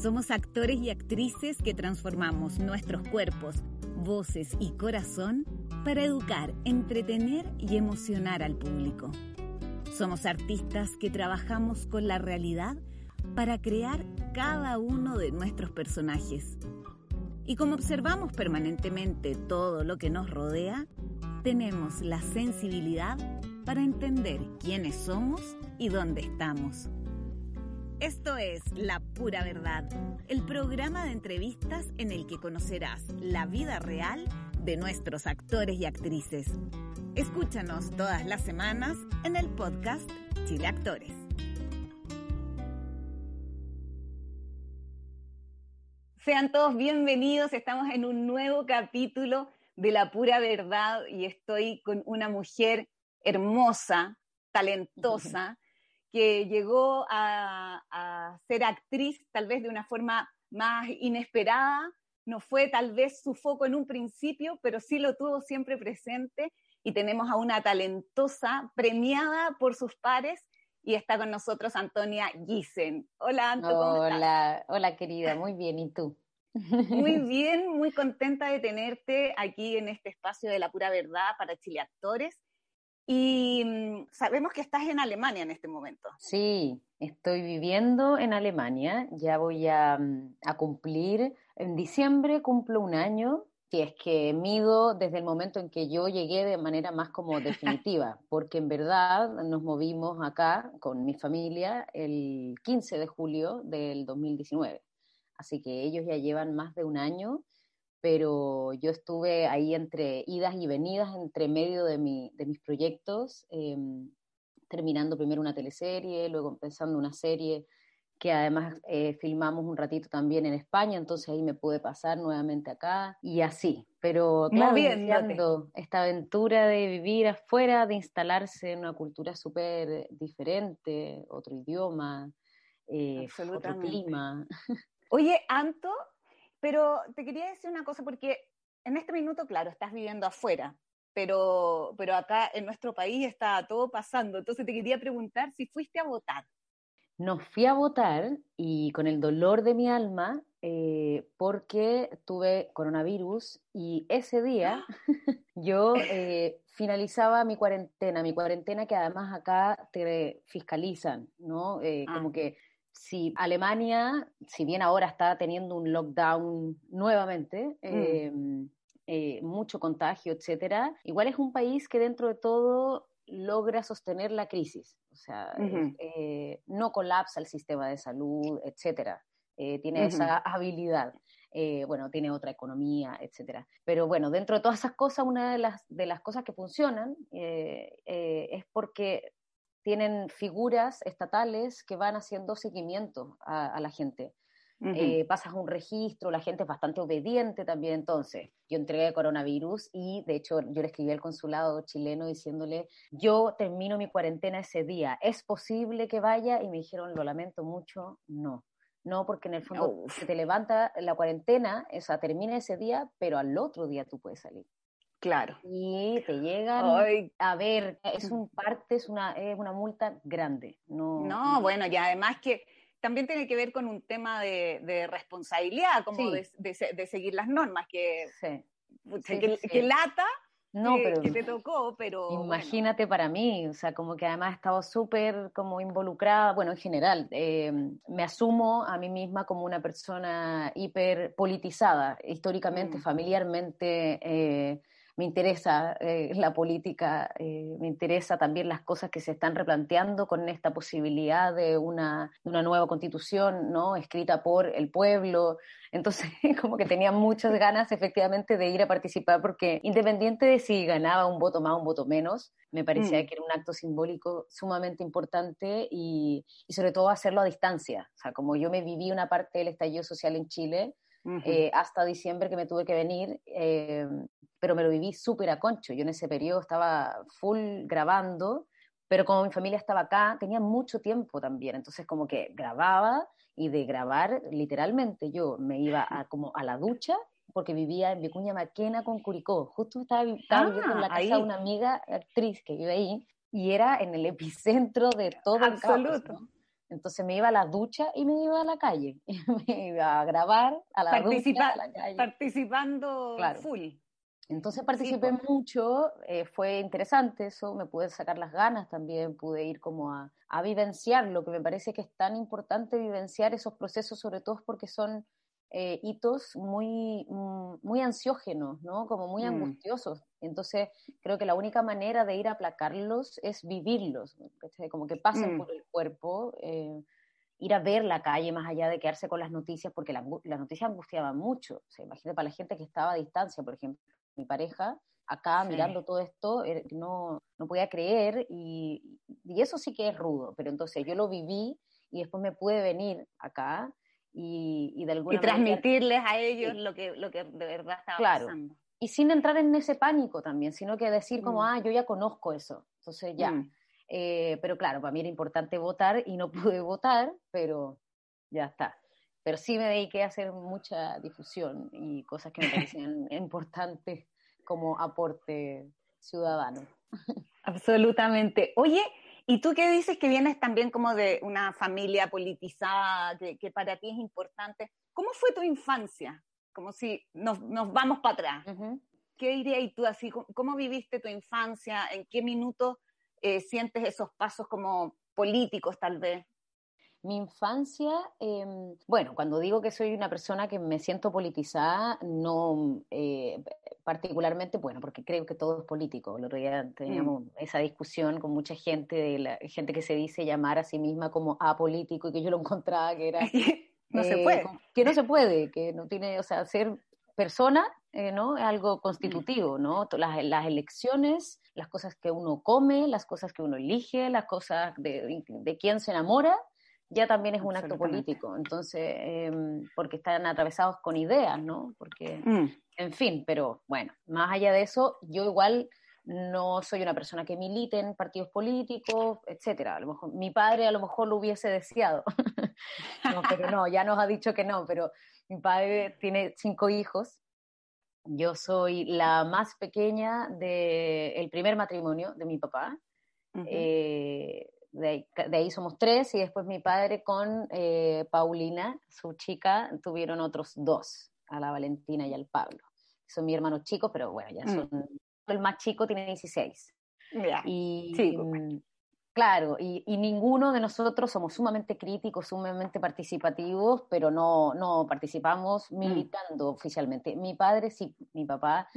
Somos actores y actrices que transformamos nuestros cuerpos, voces y corazón para educar, entretener y emocionar al público. Somos artistas que trabajamos con la realidad para crear cada uno de nuestros personajes. Y como observamos permanentemente todo lo que nos rodea, tenemos la sensibilidad para entender quiénes somos y dónde estamos. Esto es La Pura Verdad, el programa de entrevistas en el que conocerás la vida real de nuestros actores y actrices. Escúchanos todas las semanas en el podcast Chile Actores. Sean todos bienvenidos, estamos en un nuevo capítulo de La Pura Verdad y estoy con una mujer hermosa, talentosa, que llegó a, a, ser actriz tal vez de una forma más inesperada, no fue tal vez su foco en un principio, pero sí lo tuvo siempre presente y tenemos a una talentosa premiada por sus pares y está con nosotros Antonia Gissen. Hola, Anto, ¿cómo hola? Hola, querida, muy bien, ¿y tú? Muy bien, muy contenta de tenerte aquí en este espacio de la pura verdad para Chile Actores. Y mm, sabemos que estás en Alemania en este momento. Sí, estoy viviendo en Alemania. Ya voy a, mm, a cumplir, en diciembre cumplo un año si es que mido desde el momento en que yo llegué de manera más como definitiva, porque en verdad nos movimos acá con mi familia el 15 de julio del 2019. Así que ellos ya llevan más de un año, pero yo estuve ahí entre idas y venidas, entre medio de, mi, de mis proyectos, eh, terminando primero una teleserie, luego empezando una serie que además eh, filmamos un ratito también en España, entonces ahí me pude pasar nuevamente acá y así. Pero claro, iniciando esta aventura de vivir afuera, de instalarse en una cultura súper diferente, otro idioma, eh, otro clima. Oye, Anto, pero te quería decir una cosa porque en este minuto, claro, estás viviendo afuera, pero, pero acá en nuestro país está todo pasando. Entonces te quería preguntar si fuiste a votar no fui a votar y con el dolor de mi alma eh, porque tuve coronavirus y ese día yo eh, finalizaba mi cuarentena, mi cuarentena que además acá te fiscalizan, ¿no? Eh, ah. Como que si Alemania, si bien ahora está teniendo un lockdown nuevamente, mm. em, mucho contagio, etcétera, igual es un país que dentro de todo logra sostener la crisis, o sea, eh, no colapsa el sistema de salud, etcétera. Eh, tiene esa habilidad. Eh, bueno, tiene otra economía, etcétera. Pero bueno, dentro de todas esas cosas, una de las, de las cosas que funcionan es porque tienen figuras estatales que van haciendo seguimiento a la gente. Eh, pasas un registro, la gente es bastante obediente también. Entonces, yo entregué coronavirus y de hecho yo le escribí al consulado chileno diciéndole, yo termino mi cuarentena ese día, ¿es posible que vaya? Y me dijeron, lo lamento mucho, no. No, porque en el fondo se te levanta la cuarentena, o sea, termina ese día, pero al otro día tú puedes salir. Claro. Y te llegan a ver, es un parte, es una, es una multa grande. No, no, bueno, y además que también tiene que ver con un tema de, responsabilidad, como de, seguir las normas, que, que, lata no, pero, que te tocó, pero... Imagínate para mí, o sea, como que además he estado súper como involucrada, bueno, en general, eh, me asumo a mí misma como una persona hiper politizada, históricamente, mm. familiarmente, eh, me interesa eh, la política, eh, me interesa también las cosas que se están replanteando con esta posibilidad de una, de una nueva constitución, ¿no? Escrita por el pueblo. Entonces, como que tenía muchas ganas efectivamente de ir a participar porque independiente de si ganaba un voto más o un voto menos, me parecía mm. que era un acto simbólico sumamente importante y, y sobre todo hacerlo a distancia. O sea, como yo me viví una parte del estallido social en Chile, eh, hasta diciembre que me tuve que venir, eh, pero me lo viví súper a concho. Yo en ese periodo estaba full grabando, pero como mi familia estaba acá, tenía mucho tiempo también, entonces como que grababa y de grabar, literalmente yo me iba a, como a la ducha porque vivía en Vicuña Maquena con Curicó. Justo estaba, viviendo en la ah, casa de una amiga actriz que vive ahí y era en el epicentro de todo Absoluto. Entonces me iba a la ducha y me iba a la calle. me iba a grabar a la ducha, a la calle. Participando full. Entonces participé mucho, eh, fue interesante eso, me pude sacar las ganas también, pude ir como a, a, vivenciar lo que me parece que es tan importante vivenciar esos procesos, sobre todo porque son eh, hitos muy, mm, muy ansiógenos, ¿no? Como muy mm. angustiosos. Entonces, creo que la única manera de ir a aplacarlos es vivirlos, como que pasen mm. por el cuerpo, eh, ir a ver la calle más allá de quedarse con las noticias, porque la, la noticia angustiaba mucho. O sea, imagínate para la gente que estaba a distancia, por ejemplo, mi pareja, acá mirando todo esto, er, no, no podía creer y, y eso sí que es rudo, pero entonces yo lo viví y después me pude venir acá y, y de alguna y transmitirles a ellos lo, que, lo que de verdad estaba claro. pasando. Y sin entrar en ese pánico también, sino que decir como, mm. ah, yo ya conozco eso, entonces ya. Mm. Eh, pero claro, para mí era importante votar y no pude votar, pero ya está. Pero sí me dediqué a hacer mucha difusión y cosas que me parecían importantes como aporte ciudadano. Absolutamente. Oye, ¿Y tú qué dices que vienes también como de una familia politizada, que, para ti es importante? ¿Cómo fue tu infancia? Como si nos, vamos para atrás. ¿Qué dirías tú así? ¿Cómo, viviste tu infancia? ¿En qué minuto eh, sientes esos pasos como políticos tal vez? Mi infancia, em, bueno, cuando digo que soy una persona que me siento politizada, no eh, particularmente, bueno, porque creo que todo es político. El otro día teníamos mm. esa discusión con mucha gente, de la gente que se dice llamar a sí misma como apolítico y que yo lo encontraba que era... no se puede. Que no se puede, que no tiene, o sea, ser persona, eh, ¿no? Es algo mm. constitutivo, ¿no? Las, las, elecciones, las cosas que uno come, las cosas que uno elige, las cosas de, de quién se enamora, ya también es un acto político, entonces, em, porque están atravesados con ideas, ¿no? Porque, mm. en fin, pero bueno, más allá de eso, yo igual no soy una persona que milite en partidos políticos, etcétera. A lo mejor, mi padre a lo mejor lo hubiese deseado, no, pero no, ya nos ha dicho que no, pero mi padre tiene cinco hijos, yo soy la más pequeña del primer matrimonio de mi papá, de ahí, somos tres, y después mi padre con eh, Paulina, su chica, tuvieron otros dos, a la Valentina y al Pablo. Son mi hermano chicos, pero bueno, ya mm. son... El más chico tiene 16. Y, sí, mm, Claro, y, ninguno de nosotros somos sumamente críticos, sumamente participativos, pero no, no participamos mm. militando oficialmente. Mi padre sí, mi papá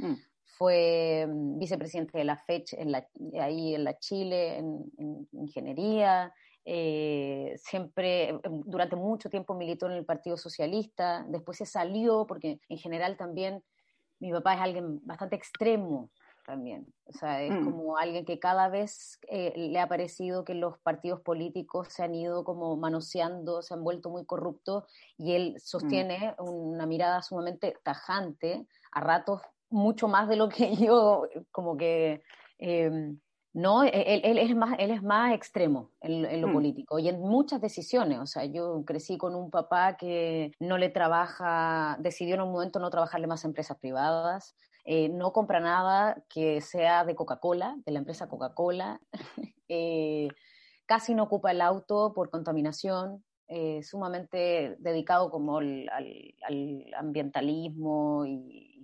fue mm, vicepresidente de la FECH en la, ahí en la Chile, en, ingeniería. Eh, siempre, eh, durante mucho tiempo militó en el Partido Socialista, después se salió porque en general también mi papá es alguien bastante extremo también, o sea, es mm. como alguien que cada vez eh, le ha parecido que los partidos políticos se han ido como manoseando, se han vuelto muy corruptos y él sostiene mm. una mirada sumamente tajante, a ratos mucho más de lo que yo, como que, em, no, e-, él, es más, él es más extremo en, lo mm. político y en muchas decisiones. O sea, yo crecí con un papá que no le trabaja, decidió en un momento no trabajarle más a empresas privadas, eh, no compra nada que sea de Coca-Cola, de la empresa Coca-Cola, eh, casi no ocupa el auto por contaminación, eh, sumamente dedicado como al, al ambientalismo y,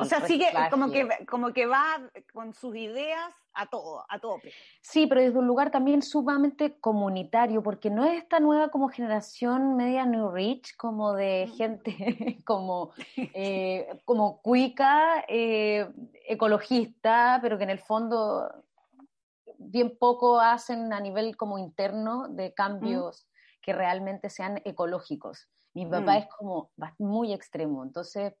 o sea, sigue como que, como que va con sus ideas a todo, a tope. Sí, pero desde un lugar también sumamente comunitario, porque no es esta nueva como generación media New Rich, como de mm. gente como, eh, como cuica, eh, ecologista, pero que en el fondo bien poco hacen a nivel como interno de mm. cambios que realmente sean ecológicos. Mi papá mm. es como muy extremo, entonces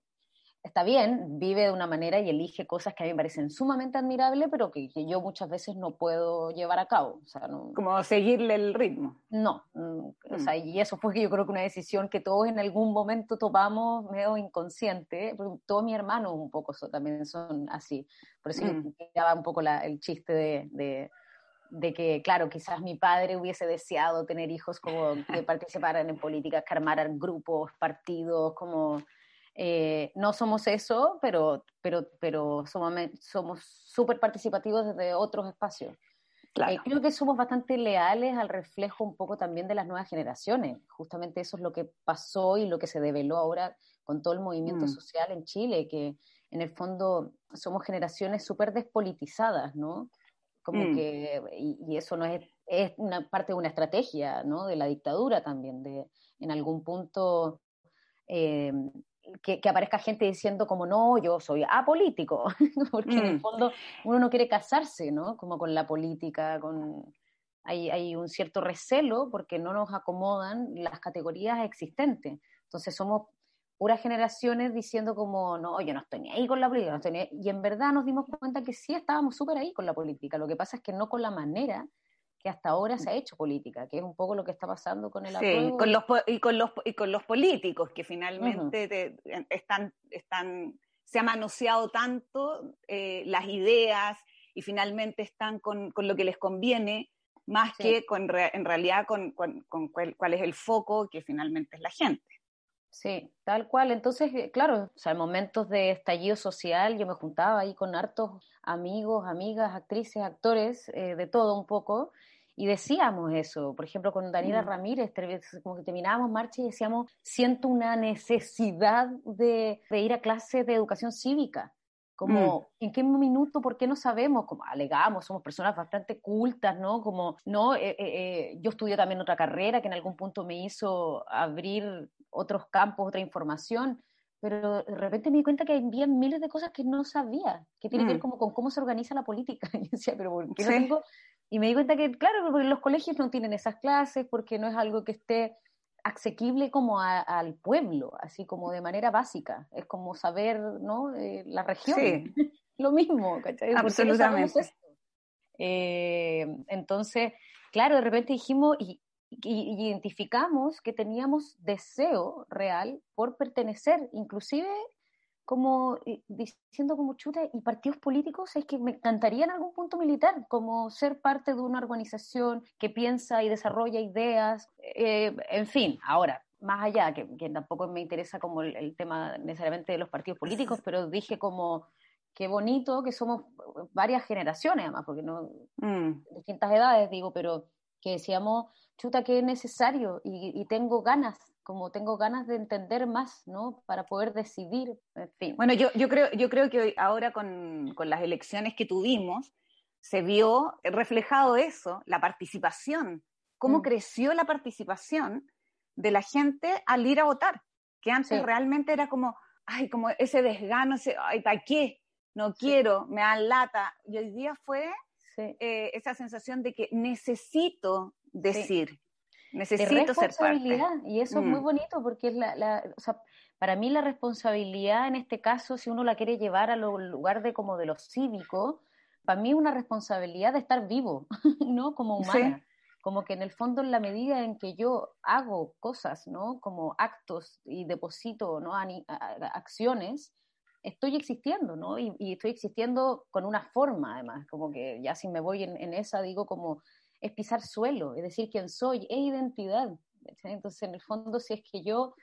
está bien, vive de una manera y elige cosas que a mí me parecen sumamente admirables, pero que, yo muchas veces no puedo llevar a cabo. O sea, no, Como seguirle el ritmo. No, mm, o sea, mm. y eso fue que yo creo que una decisión que todos en algún momento tomamos medio inconsciente, todos mis hermanos un poco también son así. Por eso mm. va un poco el chiste de, de que, claro, quizás mi padre hubiese deseado tener hijos como que participaran en políticas, que armaran grupos, partidos, como eh, no somos eso, pero, pero, pero somos súper participativos desde otros espacios. Eh, creo que somos bastante leales al reflejo un poco también de las nuevas generaciones. Justamente eso es lo que pasó y lo que se develó ahora con todo el movimiento mm. social en Chile, que en el fondo somos generaciones súper despolitizadas, ¿no? Como mm. que, y, eso no es, es una parte de una estrategia, ¿no? De la dictadura también, de en algún punto eh, que, aparezca gente diciendo como no, yo soy apolítico, porque en el mm. fondo uno no quiere casarse, ¿no? Como con la política, con... Hay, hay un cierto recelo porque no nos acomodan las categorías existentes. Entonces somos puras generaciones diciendo como, no, yo no estoy ni ahí con la política, y en verdad nos dimos cuenta que sí estábamos súper ahí con la política, lo que pasa es que no con la manera que hasta ahora se ha hecho política, que es un poco lo que está pasando con el sí, Con los, y, con los, y con los políticos, que finalmente están, están, se ha manoseado tanto eh, las ideas y finalmente están con, con, lo que les conviene, más que con, en realidad con, con, cuál, cuál, es el foco, que finalmente es la gente. Sí, tal cual. Entonces, eh, claro, o sea, en momentos de estallido social yo me juntaba ahí con hartos amigos, amigas, actrices, actores, eh, de todo un poco, y decíamos eso. Por ejemplo, con Daniela mm. Ramírez, como que terminábamos marcha y decíamos, siento una necesidad de, de ir a clases de educación cívica como mm. en qué minuto, por qué no sabemos, como alegamos, somos personas bastante cultas, ¿no? Como, no, eh, eh, eh, yo estudié también otra carrera que en algún punto me hizo abrir otros campos, otra información, pero de repente me di cuenta que había miles de cosas que no sabía, que tiene que ver mm. como con cómo se organiza la política. Y decía, pero ¿por qué no tengo? Y me di cuenta que, claro, porque los colegios no tienen esas clases, porque no es algo que esté asequible como al pueblo, así como de manera básica. Es como saber, ¿no? Eh, la región. Sí. Lo mismo, ¿cachai? Absolutamente. Eh, entonces, claro, de repente dijimos y, identificamos que teníamos deseo real por pertenecer, inclusive como eh, diciendo como chuta, y partidos políticos es que me encantaría en algún punto militar, como ser parte de una organización que piensa y desarrolla ideas, eh, en fin, ahora, más allá, que, tampoco me interesa como el, tema necesariamente de los partidos políticos, pero dije como qué bonito que somos varias generaciones además, porque no, mm. distintas edades digo, pero que decíamos, chuta, que es necesario y tengo ganas como tengo ganas de entender más, ¿no? Para poder decidir, en fin. Bueno, yo, yo, creo, yo creo que ahora con, con las elecciones que tuvimos, se vio reflejado eso, la participación, cómo mm. creció la participación de la gente al ir a votar, que antes realmente era como, ay, como ese desgano, ese, ay, ¿para qué? No quiero, me dan lata. Y hoy día fue eh, esa sensación de que necesito decir, Necesito ser parte. Y eso es muy mm. bonito porque es la, o sea, para mí la responsabilidad en este caso, si uno la quiere llevar al lugar de como de lo cívico, para mí es una responsabilidad de estar vivo, ¿no? Como humana. Como que en el fondo, en la medida en que yo hago cosas, ¿no? Como actos y deposito, ¿no? acciones, estoy existiendo, ¿no? Y, estoy existiendo con una forma, además, como que ya si me voy en, en esa, digo como es pisar suelo, es decir, quién soy, es identidad. Entonces, en el fondo, si es que yo,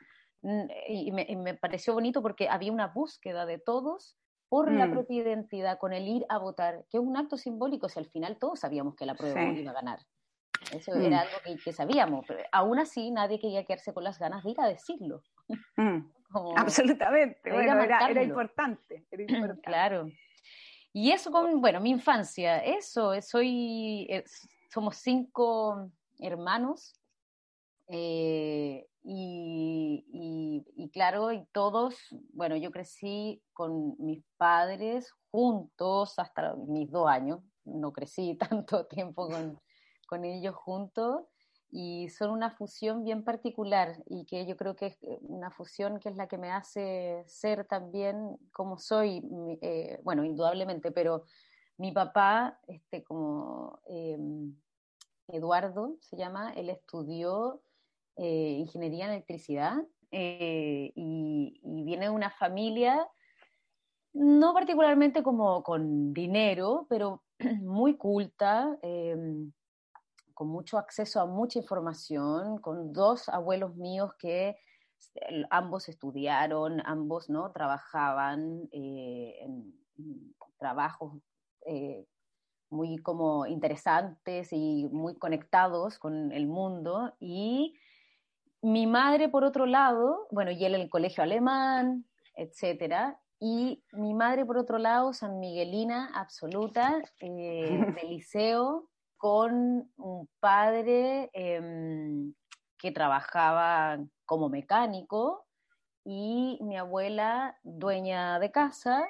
mm, y me, pareció bonito porque había una búsqueda de todos por la mm. propia identidad, con el ir a votar, que es un acto simbólico, si al final todos sabíamos que la prueba iba a ganar. Eso mm. era algo que, sabíamos, pero aún así nadie quería quedarse con las ganas de ir a decirlo. Absolutamente, bueno, era, importante, era, importante. Claro. Y eso con, bueno, mi infancia, eso, soy, somos cinco hermanos eh, y, claro, y todos, bueno, yo crecí con mis padres juntos hasta mis dos años, no crecí tanto tiempo con, con ellos juntos y son una fusión bien particular y que yo creo que es una fusión que es la que me hace ser también como soy, eh, bueno, indudablemente, pero mi papá, este, como em, Eduardo se llama, él estudió eh, ingeniería en electricidad eh, y, viene de una familia no particularmente como con dinero, pero muy culta, em, con mucho acceso a mucha información, con dos abuelos míos que ambos estudiaron, ambos no trabajaban eh, en, trabajos muy como interesantes y muy conectados con el mundo. Y mi madre, por otro lado, bueno, y él en el colegio alemán, etcétera. Y mi madre, por otro lado, San Miguelina absoluta, eh, de liceo, con un padre em, que trabajaba como mecánico y mi abuela dueña de casa.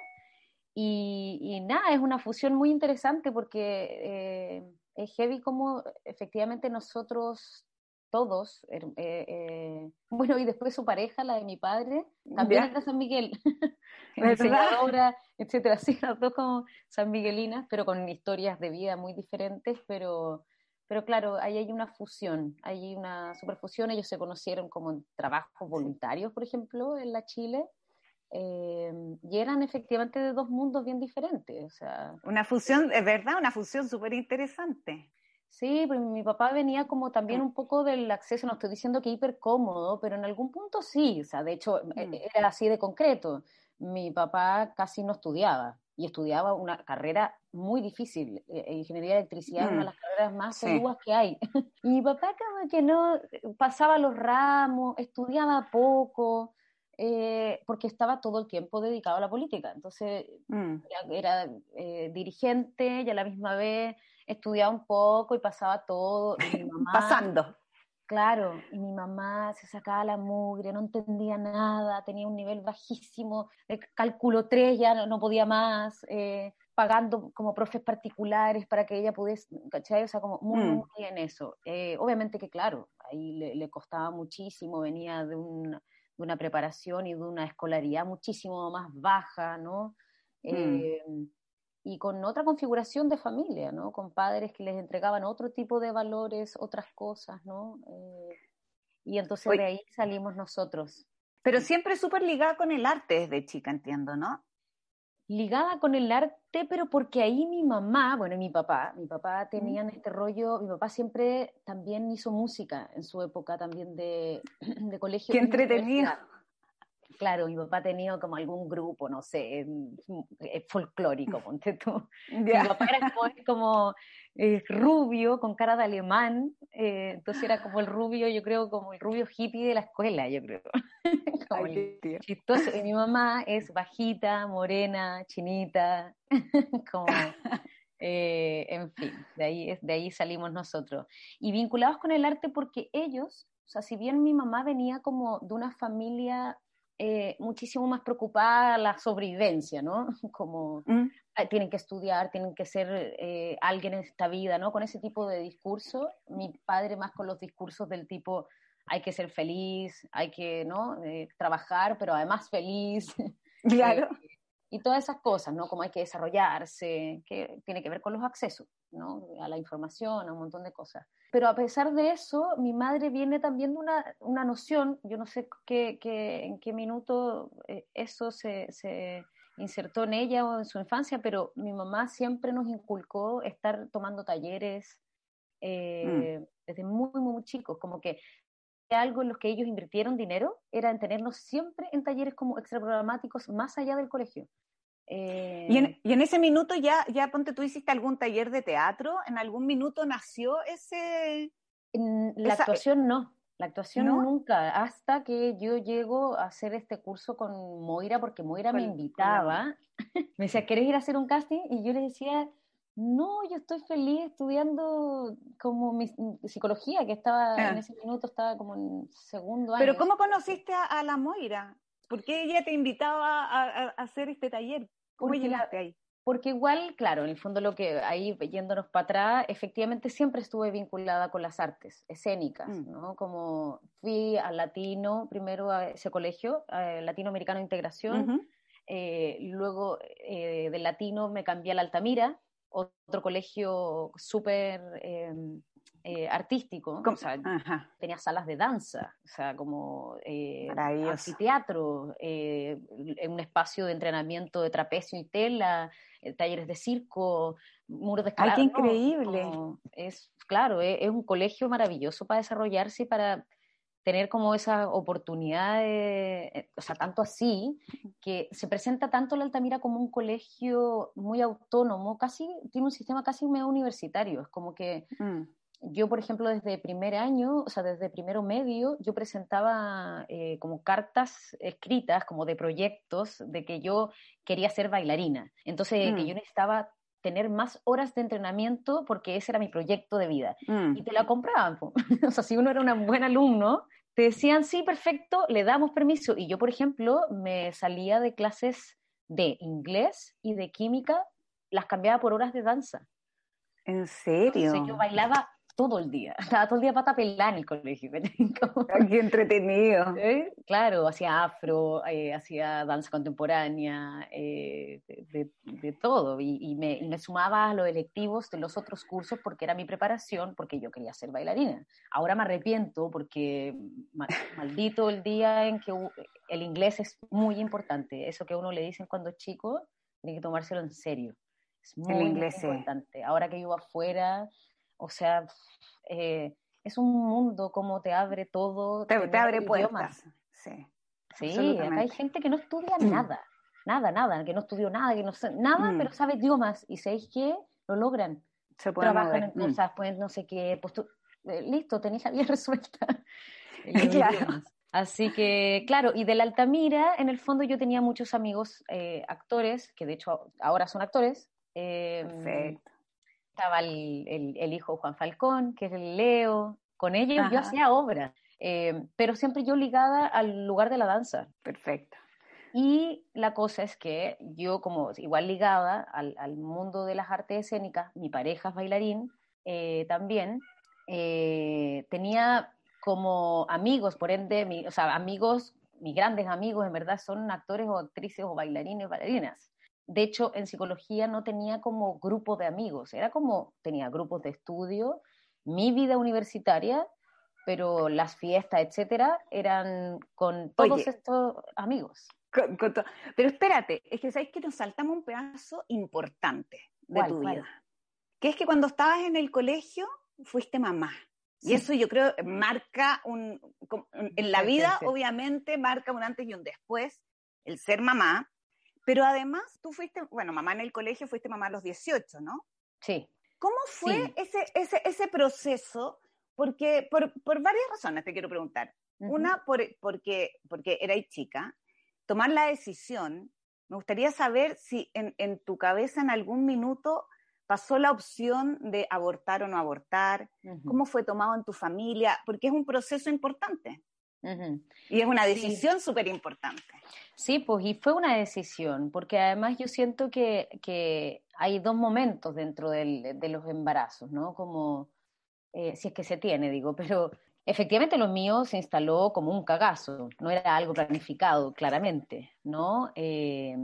Y, nada, es una fusión muy interesante porque eh, es heavy como efectivamente nosotros todos, eh, eh, bueno, y después su pareja, la de mi padre, también es de San Miguel, diseñadora, etcétera, sí, las dos como San Miguelinas, pero con historias de vida muy diferentes, pero, pero claro, ahí hay una fusión, hay una superfusión, ellos se conocieron como en trabajos voluntarios, por ejemplo, en la Chile, eh, y eran efectivamente de dos mundos bien diferentes, o sea... Una fusión, es verdad, una fusión súper interesante. Sí, pues mi papá venía como también un poco del acceso, no estoy diciendo que hiper cómodo, pero en algún punto sí, o sea, de hecho e, mm. era así de concreto. Mi papá casi no estudiaba y estudiaba una carrera muy difícil, e, e, ingeniería de electricidad, una de mm. las carreras más sí. que hay. y mi papá como que no pasaba los ramos, estudiaba poco, eh, porque estaba todo el tiempo dedicado a la política. Entonces mm. era, eh, dirigente y a la misma vez estudiaba un poco y pasaba todo. Y mi mamá, Pasando. Claro, y mi mamá se sacaba la mugre, no entendía nada, tenía un nivel bajísimo, cálculo 3 ya no, podía más, eh, pagando como profes particulares para que ella pudiese, ¿cachai? O sea, como muy, mm. muy bien eso. Eh, obviamente que claro, ahí le, costaba muchísimo, venía de, de, una preparación y de una escolaridad muchísimo más baja, ¿no? Mm. Eh, y con otra configuración de familia, ¿no? Con padres que les entregaban otro tipo de valores, otras cosas, ¿no? Eh, y entonces de ahí salimos nosotros. Pero siempre súper ligada con el arte desde chica, entiendo, ¿no? Ligada con el arte, pero porque ahí mi mamá, bueno, y mi papá, mi papá tenían este rollo, mi papá siempre también hizo música en su época también de, de colegio. Qué entretenido claro, mi papá ha tenido como algún grupo, no sé, folclórico, ponte tú. Mi papá era como, eh, rubio, con cara de alemán, eh, entonces era como el rubio, yo creo, como el rubio hippie de la escuela, yo creo. como chistoso. Y mi mamá es bajita, morena, chinita, como... Eh, en fin, de ahí, de ahí salimos nosotros. Y vinculados con el arte porque ellos, o sea, si bien mi mamá venía como de una familia eh, muchísimo más preocupada la sobrevivencia, ¿no? Como mm. tienen que estudiar, tienen que ser eh, alguien en esta vida, ¿no? Con ese tipo de discurso. Mi padre más con los discursos del tipo hay que ser feliz, hay que, ¿no? Eh, trabajar, pero además feliz. Claro y todas esas cosas, ¿no? Como hay que desarrollarse, que tiene que ver con los accesos, ¿no? A la información, a un montón de cosas. Pero a pesar de eso, mi madre viene también de una, una noción, yo no sé qué, qué, en qué minuto eh, eso se, se, insertó en ella o en su infancia, pero mi mamá siempre nos inculcó estar tomando talleres eh, mm. desde muy, muy, muy chicos, como que algo en los que ellos invirtieron dinero era en tenernos siempre en talleres como extraprogramáticos más allá del colegio. ¿Y, en, eh, y, en, ese minuto ya, ya, ponte, tú hiciste algún taller de teatro, ¿en algún minuto nació ese...? la actuación no, la actuación nunca, hasta que yo llego a hacer este curso con Moira, porque Moira me invitaba, me decía, ¿querés ir a hacer un casting? Y yo le decía, no, yo estoy feliz estudiando como mi, psicología, que estaba en ah. ese minuto, estaba como en segundo año. Pero ¿cómo conociste a, la Moira? ¿Por qué ella te invitaba a, hacer este taller? ¿Cómo porque llegaste ahí? Porque igual, claro, en el fondo lo que ahí yéndonos para atrás, efectivamente siempre estuve vinculada con las artes escénicas, mm. ¿no? Como fui al latino, primero a ese colegio, Latinoamericano de Integración, eh, luego eh, del latino me cambié a la Altamira, otro colegio súper em, eh, artístico, o sea, tenía salas de danza, o sea, como eh, anfiteatro, eh, un espacio de entrenamiento de trapecio y tela, eh, talleres de circo, muros de escalada. ¡Ay, qué increíble! es, claro, es, un colegio maravilloso para desarrollarse y para tener como esa oportunidad, de, o sea, tanto así, que se presenta tanto la Altamira como un colegio muy autónomo, casi, tiene un sistema casi medio universitario, es como que mm. yo, por ejemplo, desde primer año, o sea, desde primero medio, yo presentaba eh, como cartas escritas, como de proyectos, de que yo quería ser bailarina, entonces que mm. yo necesitaba tener más horas de entrenamiento porque ese era mi proyecto de vida. Mm. Y te la compraban. o sea, si uno era un buen alumno, te decían, sí, perfecto, le damos permiso. Y yo, por ejemplo, me salía de clases de inglés y de química, las cambiaba por horas de danza. ¿En serio? yo bailaba todo el día. Estaba todo el día pata pelada en el colegio. Qué entretenido. Claro, hacía afro, eh, hacía danza contemporánea, eh, de, todo. Y, me, sumaba a los electivos de los otros cursos porque era mi preparación, porque yo quería ser bailarina. Ahora me arrepiento porque maldito el día en que el inglés es muy importante. Eso que uno le dicen cuando es chico, tiene que tomárselo en serio. Es muy, inglés, importante. Ahora que vivo afuera o sea, eh, es un mundo como te abre todo. Te, abre puertas. Sí, sí acá hay gente que no estudia mm. nada, nada, nada, que no estudió nada, que no sabe nada, mm. pero sabe idiomas. Y sabéis que lo logran. Se Trabajan en mm. cosas, pues no sé qué, pues tú, eh, listo, tenéis la vida resuelta. claro. Así que, claro, y de la Altamira, en el fondo yo tenía muchos amigos eh, actores, que de hecho ahora son actores. Perfecto estaba el, el, hijo Juan Falcón, que es el Leo, con ellos yo hacía obras, eh, pero siempre yo ligada al lugar de la danza. Perfecto. Y la cosa es que yo, como igual ligada al, al mundo de las artes escénicas, mi pareja es bailarín eh, también, eh, tenía como amigos, por ende, o sea, amigos, mis grandes amigos en verdad son actores o actrices o bailarines, bailarinas de hecho, en psicología no tenía como grupo de amigos, era como, tenía grupos de estudio, mi vida universitaria, pero las fiestas, etcétera, eran con todos estos amigos. pero espérate, es que sabéis que nos saltamos un pedazo importante de tu vida, que es que cuando estabas en el colegio fuiste mamá. Y eso yo creo marca un, en la vida obviamente marca un antes y un después, el ser mamá, pero además, tú fuiste, bueno, mamá en el colegio, fuiste mamá a los 18, ¿no? Sí. ¿Cómo fue Ese, ese, ese proceso? Porque, por, por, varias razones te quiero preguntar. Una, por, porque, porque erais chica. Tomar la decisión, me gustaría saber si en, en tu cabeza en algún minuto pasó la opción de abortar o no abortar, cómo fue tomado en tu familia, porque es un proceso importante. Y es una decisión súper importante. Sí, pues y fue una decisión, porque además yo siento que, hay dos momentos dentro de los embarazos, ¿no? Como, eh, si es que se tiene, digo, pero efectivamente lo mío se instaló como un cagazo, no era algo planificado, claramente, ¿no? Eh,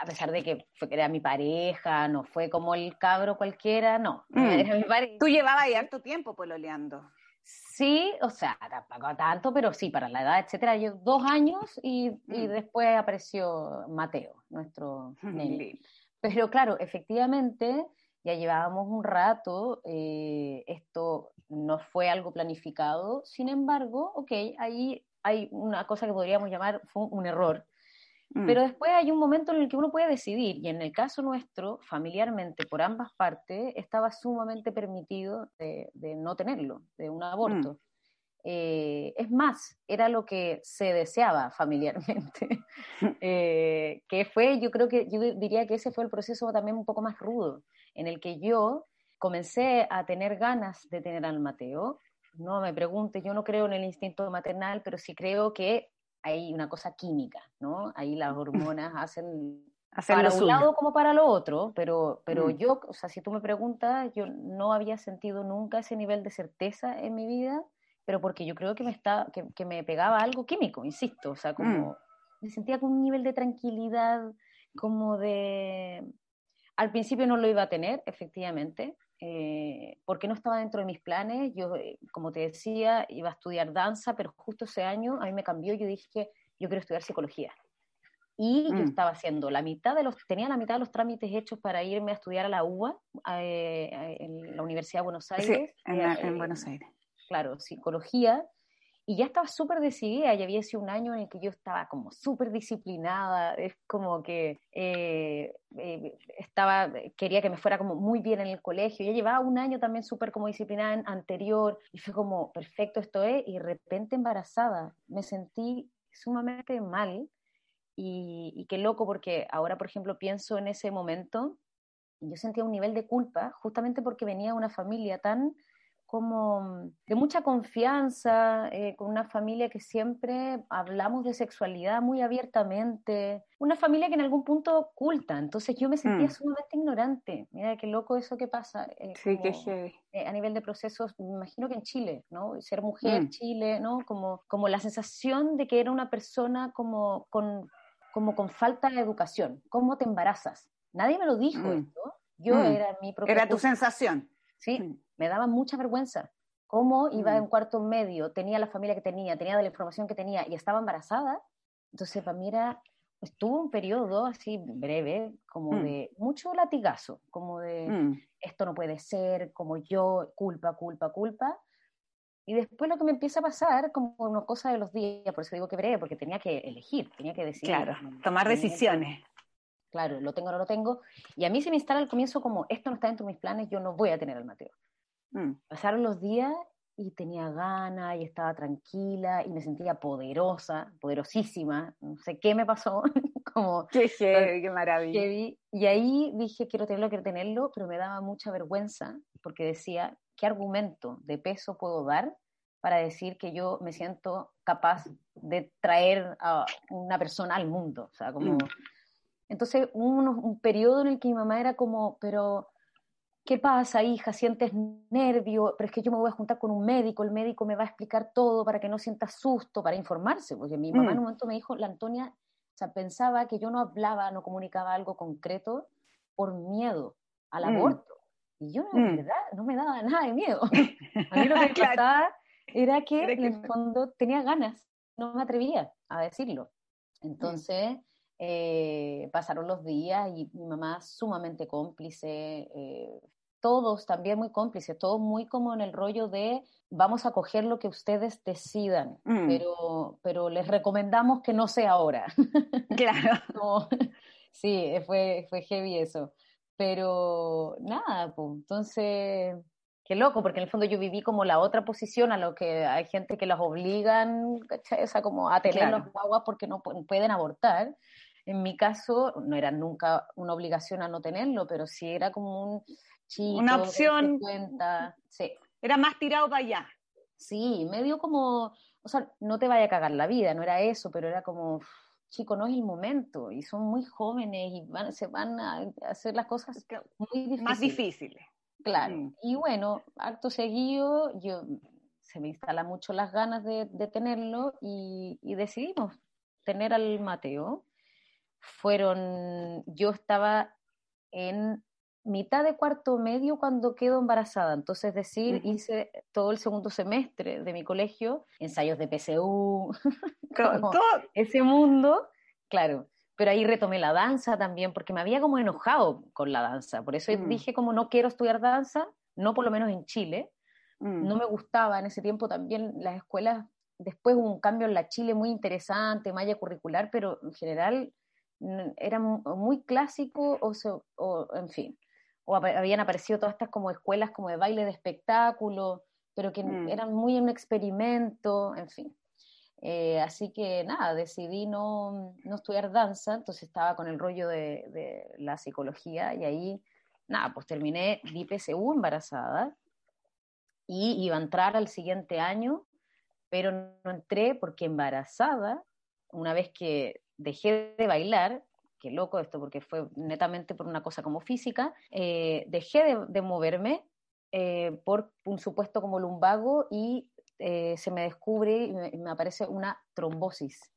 a pesar de que, fue, que era mi pareja, no fue como el cabro cualquiera, no, mm. era mi pareja. Tú llevabas ahí harto tiempo pololeando. Sí, o sea, tampoco tanto, pero sí, para la edad, etcétera. Yo dos años y, y mm. después apareció Mateo, nuestro nene. Pero claro, efectivamente, ya llevábamos un rato, eh, esto no fue algo planificado, sin embargo, ok, ahí hay una cosa que podríamos llamar, fue un error, Mm. Pero después hay un momento en el que uno puede decidir, y en el caso nuestro, familiarmente, por ambas partes, estaba sumamente permitido de, no tenerlo, de un aborto. Mm. Eh, es más, era lo que se deseaba familiarmente, eh, que fue, yo creo que, yo diría que ese fue el proceso también un poco más rudo, en el que yo comencé a tener ganas de tener al Mateo, no me pregunte, yo no creo en el instinto maternal, pero sí creo que hay una cosa química, ¿no? Ahí las hormonas hacen para un lado como para lo otro, pero, pero mm. yo, o sea, si tú me preguntas, yo no había sentido nunca ese nivel de certeza en mi vida, pero porque yo creo que me, está, que, me pegaba algo químico, insisto, o sea, como mm. me sentía con un nivel de tranquilidad, como de... Al principio no lo iba a tener, efectivamente, eh, porque no estaba dentro de mis planes. Yo, eh, como te decía, iba a estudiar danza, pero justo ese año a mí me cambió. Yo dije yo quiero estudiar psicología. Y yo mm. estaba haciendo la mitad de los, tenía la mitad de los trámites hechos para irme a estudiar a la UBA, eh, en la Universidad de Buenos Aires. en, Buenos Aires. Claro, psicología. Y ya estaba súper decidida, ya había sido un año en el que yo estaba como súper disciplinada, es como que eh, eh, estaba, quería que me fuera como muy bien en el colegio, ya llevaba un año también súper como disciplinada anterior, y fue como, perfecto esto es, y de repente embarazada, me sentí sumamente mal, y, y qué loco, porque ahora, por ejemplo, pienso en ese momento, y yo sentía un nivel de culpa, justamente porque venía de una familia tan como mm, de mucha confianza, eh, con una familia que siempre hablamos de sexualidad muy abiertamente, una familia que en algún punto oculta, entonces yo me sentía mm. sumamente ignorante, mira qué loco eso que pasa. Eh, sí, qué eh, a nivel de procesos, me imagino que en Chile, ¿no? Ser mujer, mm. Chile, ¿no? Como, como la sensación de que era una persona como con, como con falta de educación, ¿cómo te embarazas? Nadie me lo dijo esto, yo era mi propia... Era tu sensación. Sí, me daba mucha vergüenza. Cómo iba en cuarto medio, tenía la familia que tenía, tenía de la información que tenía y estaba embarazada. Entonces, para mí era, estuvo un periodo así breve, como mm. de mucho latigazo, como de mm. esto no puede ser, como yo, culpa, culpa, culpa. Y después lo que me empieza a pasar, como una cosa de los días, por eso digo que breve, porque tenía que elegir, tenía que decidir. Claro, tomar decisiones. Claro, lo tengo o no lo tengo. Y a mí se me instala al comienzo como, esto no está dentro de mis planes, yo no voy a tener al Mateo. Mm. Pasaron los días y tenía ganas y estaba tranquila y me sentía poderosa, poderosísima, no sé qué me pasó, como... Qué, qué maravilla. y ahí dije, quiero tenerlo, quiero tenerlo, pero me daba mucha vergüenza porque decía, ¿qué argumento de peso puedo dar para decir que yo me siento capaz de traer a una persona al mundo? O sea, como... Mm. Entonces hubo un periodo en el que mi mamá era como, pero ¿qué pasa, hija? ¿Sientes nervio? Pero es que yo me voy a juntar con un médico, el médico me va a explicar todo para que no sientas susto, para informarse, porque mi mamá en mm. un momento me dijo, la Antonia, o sea, pensaba que yo no hablaba, no comunicaba algo concreto por miedo al mm. aborto. Y yo, en mm. verdad, no me daba nada de miedo. A mí lo que me pasaba era que, en el fondo, tenía ganas, no me atrevía a decirlo. Entonces... Eh, pasaron los días y mi mamá sumamente cómplice, eh, todos también muy cómplices, todos muy como en el rollo de vamos a coger lo que ustedes decidan, mm. pero, pero les recomendamos que no sea ahora. Claro. sí, fue, fue heavy eso. Pero nada, pues entonces, qué loco, porque en el fondo yo viví como la otra posición a lo que hay gente que las obligan, O sea, como a tener los guaguas porque no pueden abortar. En mi caso, no era nunca una obligación a no tenerlo, pero sí era como un una opción. Sí. Era más tirado para allá. Sí, medio como, o sea, no te vaya a cagar la vida, no era eso, pero era como, chico, no es el momento, y son muy jóvenes y van, se van a hacer las cosas muy difíciles. Más difíciles. Claro, mm. y bueno, acto seguido, yo se me instalan mucho las ganas de, tenerlo y, y, decidimos tener al Mateo. Fueron, yo estaba en mitad de cuarto medio cuando quedo embarazada. Entonces, es decir, hice todo el segundo semestre de mi colegio, ensayos de PSU, ese mundo, claro. Pero ahí retomé la danza también, porque me había como enojado con la danza. Por eso mm. dije como no quiero estudiar danza, no por lo menos en Chile. Mm. No me gustaba en ese tiempo también las escuelas. Después hubo un cambio en la Chile muy interesante, malla curricular, pero en general era muy clásico o, o en fin o habían aparecido todas estas como escuelas como de baile de espectáculo, pero que mm. eran muy un experimento, en fin. Eh, así que nada, decidí no, no, estudiar danza, entonces estaba con el rollo de, de, la psicología y ahí, nada, pues terminé DPSU embarazada y iba a entrar al siguiente año, pero no entré porque embarazada, una vez que dejé de bailar, qué loco esto, porque fue netamente por una cosa como física, eh, dejé de, moverme eh, por un supuesto como lumbago y eh, se me descubre y me, aparece una trombosis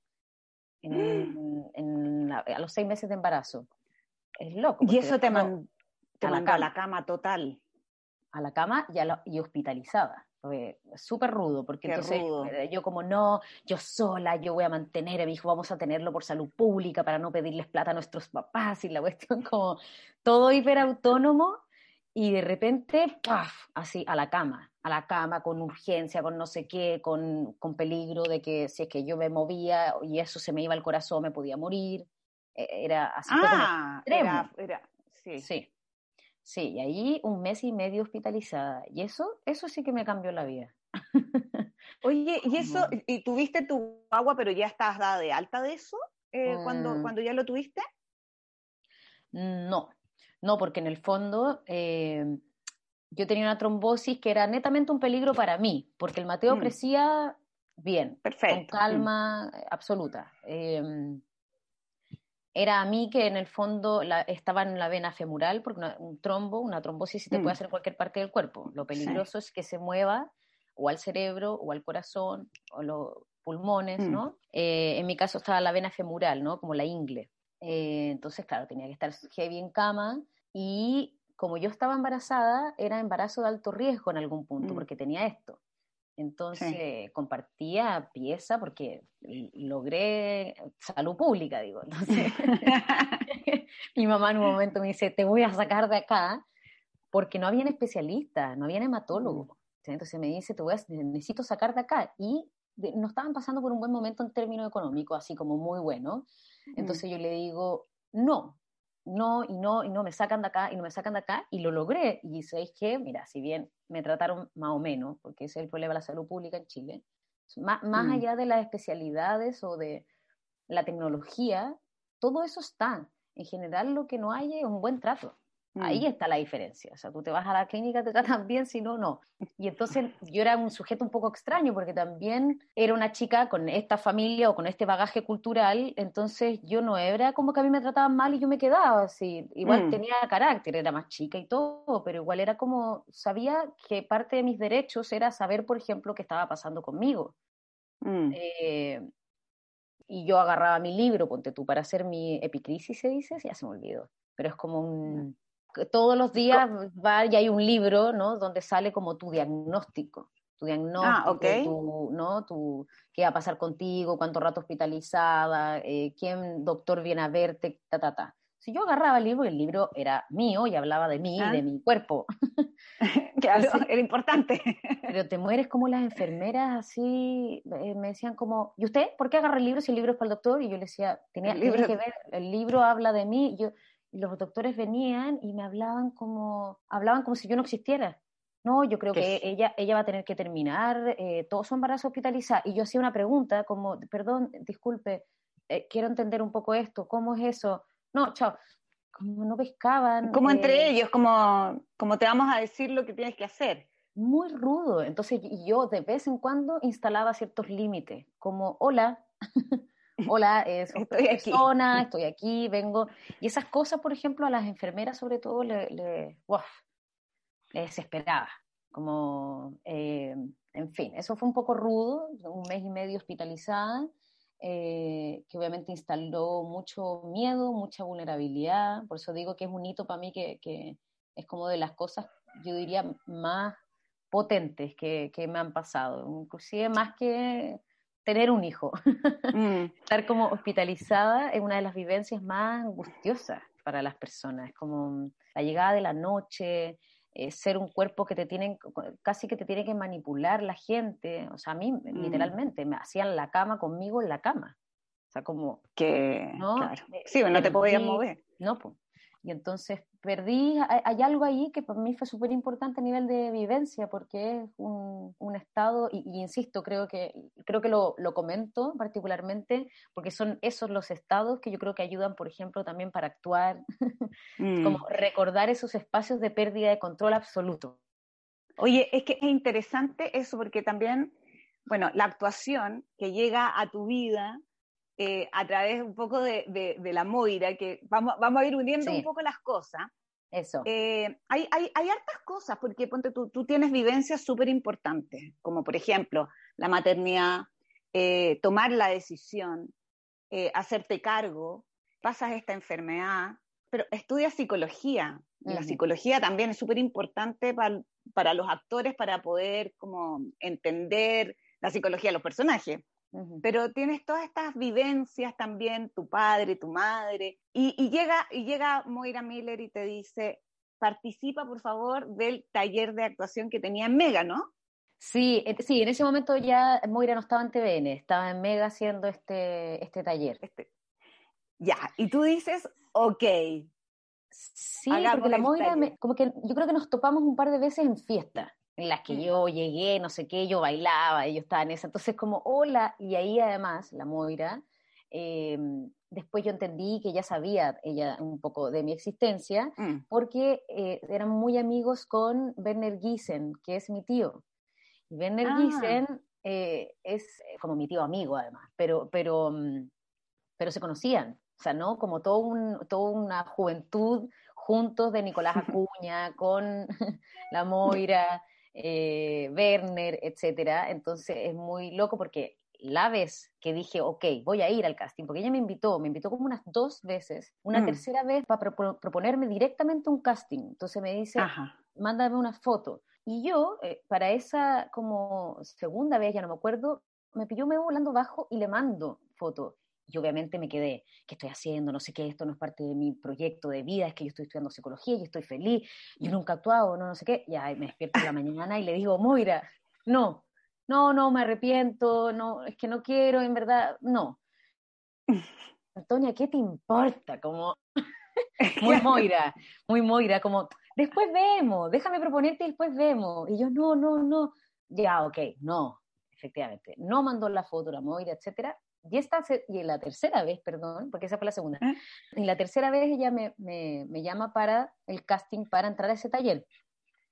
a los seis meses de embarazo. Es loco. Y eso te, mandó a la cama total. A la cama y hospitalizada fue súper rudo, porque entonces eh, yo como no, yo sola, yo voy a mantener a mi hijo, vamos a tenerlo por salud pública para no pedirles plata a nuestros papás y la cuestión como todo hiperautónomo y de repente, ¡paf! así, a la cama, a la cama, con urgencia, con no sé qué, con, con, peligro de que si es que yo me movía y eso se me iba al corazón, me podía morir. E, era así. Ah, era, era, sí. sí. Sí, y ahí un mes y medio hospitalizada. Y eso, eso sí que me cambió la vida. Oye, ¿y eso, y tuviste tu agua, pero ya estabas dada de alta de eso eh, cuando, mm. cuando ya lo tuviste? No, no, porque en el fondo eh, yo tenía una trombosis que era netamente un peligro para mí, porque el Mateo mm. crecía bien, Perfecto. con calma absoluta. Em, era a mí que en el fondo estaba en la vena femural, porque un trombo, una trombosis se te puede mm. hacer en cualquier parte del cuerpo. Lo peligroso es que se mueva o al cerebro o al corazón o los pulmones, mm. ¿no? Eh, en mi caso estaba la vena femural, ¿no? Como la ingle. Eh, entonces, claro, tenía que estar heavy en cama y como yo estaba embarazada, era embarazo de alto riesgo en algún punto, mm. porque tenía esto. Entonces compartía pieza porque logré salud pública, digo. Entonces, mi mamá en un momento me dice, te voy a sacar de acá porque no habían especialistas, no habían hematólogo. Mm. Entonces me dice, te voy a, necesito sacar de acá. Y no estaban pasando por un buen momento en términos económicos, así como muy bueno. Mm. Entonces yo le digo, no, no, y no, y no, me sacan de acá, y no me sacan de acá, y lo logré. Y sabéis que, mira, si bien me trataron más o menos, porque ese es el problema de la salud pública en Chile, más, más mm. allá de las especialidades o de la tecnología, todo eso está. En general lo que no hay es un buen trato. Ahí mm. está la diferencia. O sea, tú te vas a la clínica, te tratan bien, si no, no. Y entonces yo era un sujeto un poco extraño porque también era una chica con esta familia o con este bagaje cultural, entonces yo no era como que a mí me trataban mal y yo me quedaba así. Igual mm. tenía carácter, era más chica y todo, pero igual era como, sabía que parte de mis derechos era saber, por ejemplo, qué estaba pasando conmigo. Mm. Eh, y yo agarraba mi libro, ponte tú, para hacer mi epicrisis, se dice, ya se me olvidó, pero es como un todos los días va y hay un libro, ¿no? Donde sale como tu diagnóstico, tu diagnóstico, ah, tu, ¿no? Tu, qué va a pasar contigo, cuánto rato hospitalizada, eh, quién doctor viene a verte, ta, ta, ta. Si yo agarraba el libro, el libro era mío y hablaba de mí, y de ah. mi cuerpo. claro, era importante. Pero te mueres como las enfermeras así, eh, me decían como, ¿y usted por qué agarra el libro si el libro es para el doctor? Y yo le decía, tenía, el libro... que ver, el libro habla de mí. yo, los doctores venían y me hablaban como, hablaban como si yo no existiera. No, yo creo que ella, ella va a tener que terminar eh, todo su embarazo hospitalizado. Y yo hacía una pregunta como, perdón, disculpe, eh, quiero entender un poco esto, ¿cómo es eso? No, chao, como no pescaban. Como entre eh, ellos, como, como te vamos a decir lo que tienes que hacer. Muy rudo. Entonces yo de vez en cuando instalaba ciertos límites, como, hola, hola, es estoy persona, aquí. estoy aquí, vengo. Y esas cosas, por ejemplo, a las enfermeras sobre todo le, le desesperaba. Como, eh, en fin, eso fue un poco rudo, un mes y medio hospitalizada, eh, que obviamente instaló mucho miedo, mucha vulnerabilidad. Por eso digo que es un hito para mí que, que es como de las cosas, yo diría, más potentes que, que me han pasado, inclusive más que tener un hijo. Mm. Estar como hospitalizada es una de las vivencias más angustiosas para las personas. Es como la llegada de la noche, eh, ser un cuerpo que te tienen, casi que te tiene que manipular la gente. O sea, a mí mm. literalmente me hacían la cama conmigo en la cama. O sea, como... Que, ¿no? Claro. Eh, sí, no te podías mover. No, pues. Y entonces perdí, hay, algo ahí que para mí fue súper importante a nivel de vivencia, porque es un, un estado, y, insisto, creo que, creo que lo, lo, comento particularmente, porque son esos los estados que yo creo que ayudan, por ejemplo, también para actuar, como mm. recordar esos espacios de pérdida de control absoluto. Oye, es que es interesante eso, porque también, bueno, la actuación que llega a tu vida eh, a través un poco de, de, la Moira, que vamos, vamos a ir uniendo un poco las cosas. Eso. Eh, hay, hay, hay, hartas cosas, porque ponte, tú, tú tienes vivencias súper importantes, como por ejemplo la maternidad, eh, tomar la decisión, hacerte cargo, pasas esta enfermedad, pero estudias psicología. La psicología también es súper importante para, para los actores para poder como entender la psicología de los personajes. Pero tienes todas estas vivencias también, tu padre, tu madre, y, llega, y llega Moira Miller y te dice, participa, por favor, del taller de actuación que tenía en Mega, ¿no? Sí, sí, en ese momento ya Moira no estaba en TVN, estaba en Mega haciendo este, este taller. Este. Ya, y tú dices, ok. Sí, porque la Moira, como que yo creo que nos topamos un par de veces en fiesta, en las que mm. yo llegué, no sé qué, yo bailaba, y yo estaba en esa. Entonces, como, hola, y ahí además la Moira, em, después yo entendí que ya sabía ella un poco de mi existencia, mm. porque eh, eran muy amigos con Werner Giesen, que es mi tío. Y Werner ah. eh, es eh, como mi tío amigo además, pero, pero, mm, pero se conocían, o sea, ¿no? Como todo un, toda una juventud juntos de Nicolás Acuña con la Moira, eh, Werner, etcétera. Entonces es muy loco porque la vez que dije, ok, voy a ir al casting, porque ella me invitó, me invitó como unas dos veces, una mm. tercera vez para proponerme directamente un casting. Entonces me dice, mándame una foto. Y yo, eh, para esa como segunda vez, ya no me acuerdo, me pilló me volando bajo y le mando foto. Y obviamente me quedé, ¿qué estoy haciendo? No sé qué, esto no es parte de mi proyecto de vida, es que yo estoy estudiando psicología y estoy feliz, yo nunca he actuado, no, no sé qué. Ya me despierto en la mañana y le digo, Moira, no, no, no, me arrepiento, no, es que no quiero, en verdad, no. Antonia, ¿qué te importa? Como, muy Moira, muy Moira, como, después vemos, déjame proponerte y después vemos. Y yo, no, no, no. Ya, ok, no, efectivamente. No mandó la foto, la Moira, etcétera. Y, esta, y la tercera vez, perdón, porque esa fue la segunda. ¿Eh? Y la tercera vez ella me, me, me, llama para el casting para entrar a ese taller.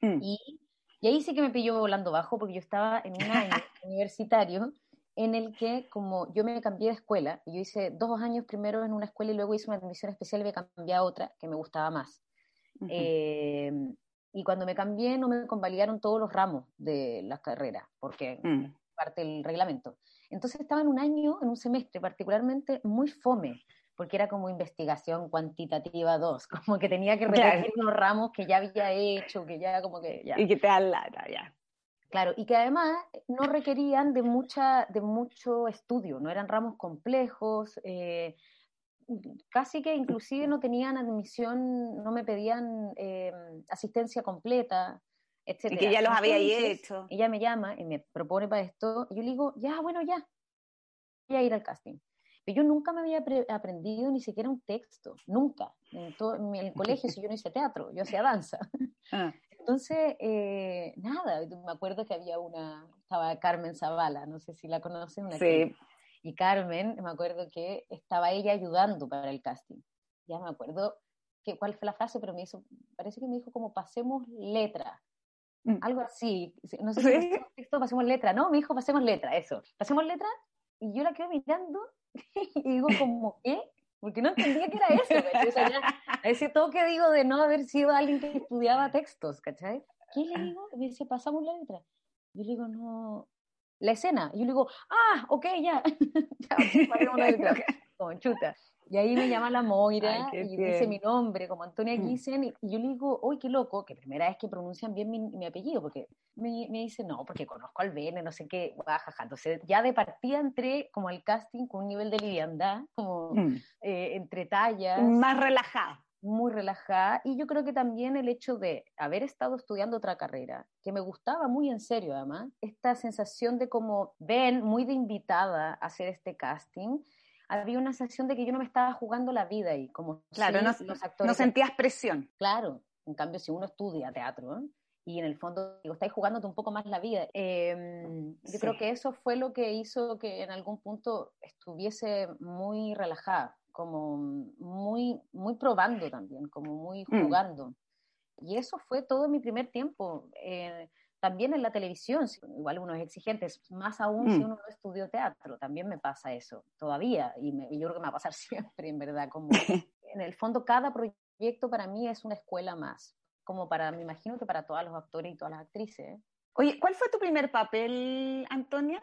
Mm. Y, y, ahí sí que me pilló volando bajo, porque yo estaba en un año universitario en el que, como yo me cambié de escuela, yo hice dos años primero en una escuela y luego hice una admisión especial y me cambié a otra que me gustaba más. Eh, y cuando me cambié no me convalidaron todos los ramos de la carrera, porque mm. parte del reglamento. Entonces estaba en un año, en un semestre particularmente muy fome, porque era como investigación cuantitativa 2, como que tenía que repetir unos ramos que ya había hecho, que ya como que ya. Y que te dan ya. Claro, y que además no requerían de, mucha, de mucho estudio, no eran ramos complejos, eh, casi que inclusive no tenían admisión, no me pedían eh, asistencia completa, etc. Y que ya los había hecho. Ella me llama y me propone para esto, y yo le digo, ya, bueno, ya, voy a ir al casting. Pero yo nunca me había aprendido ni siquiera un texto, nunca. En, todo, en el colegio, si yo no hice teatro, yo hacía danza. Ah. Entonces, eh, nada, me acuerdo que había una, estaba Carmen Zavala, no sé si la conocen. Una sí. Y Carmen, me acuerdo que estaba ella ayudando para el casting. Ya me acuerdo que, cuál fue la frase, pero me hizo, parece que me dijo como pasemos letra. Mm. Algo así. No sé si ¿Sí? texto pasemos letra, ¿no? Me dijo pasemos letra, eso. Pasemos letra y yo la quedo mirando y digo como, ¿qué? Porque no entendía que era eso, O sea, ese toque digo de no haber sido alguien que estudiaba textos, ¿cachai? ¿Qué le digo? Me dice, pasamos la letra. Yo le digo, no, la escena. Y yo le digo, ah, ok, ya. ya como chuta. Y ahí me llama la Moira y dice mi nombre, como Antonia mm. Gissen, y yo le digo, uy, qué loco, que primera vez que pronuncian bien mi, apellido, porque me, me, dice, no, porque conozco al Bene, no sé qué, jajaja. Entonces, ya de partida entré como al casting con un nivel de liviandad, como mm. eh, entre tallas. Más relajada muy relajada y yo creo que también el hecho de haber estado estudiando otra carrera, que me gustaba muy en serio además, esta sensación de como ven, muy de invitada a hacer este casting, había una sensación de que yo no me estaba jugando la vida y como claro, no, los actores no sentías presión. Claro, en cambio si uno estudia teatro y en el fondo digo, estáis jugándote un poco más la vida. Em, yo creo que eso fue lo que hizo que en algún punto estuviese muy relajada como muy, muy probando también, como muy mm. jugando. Y eso fue todo mi primer tiempo. Eh, también en la televisión, igual uno es exigente, más aún si mm. uno no estudió teatro, también me pasa eso todavía, y, yo creo que me va a pasar siempre, en verdad, como en el fondo cada proyecto para mí es una escuela más, como para, me imagino que para todos los actores y todas las actrices. Oye, ¿cuál fue tu primer papel, Antonia?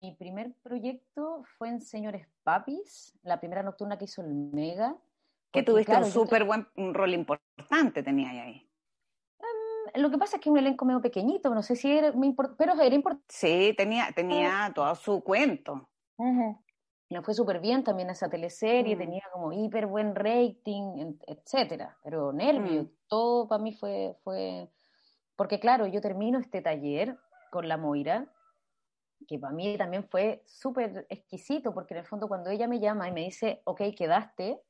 Mi primer proyecto fue en Señores Papis, la primera nocturna que hizo el Mega. Que tuviste un súper buen rol importante, tenía ahí. Lo que pasa es que es un elenco medio pequeñito, no sé si era muy importante, pero era importante. Sí, tenía, tenía todo su cuento. me fue súper bien también esa teleserie, mm. tenía como hiper buen rating, etcétera, pero nervio, mm. todo para mí fue, fue, porque claro, yo termino este taller con la Moira, que para mí también fue súper exquisito, porque en el fondo cuando ella me llama y me dice, ok, quedaste,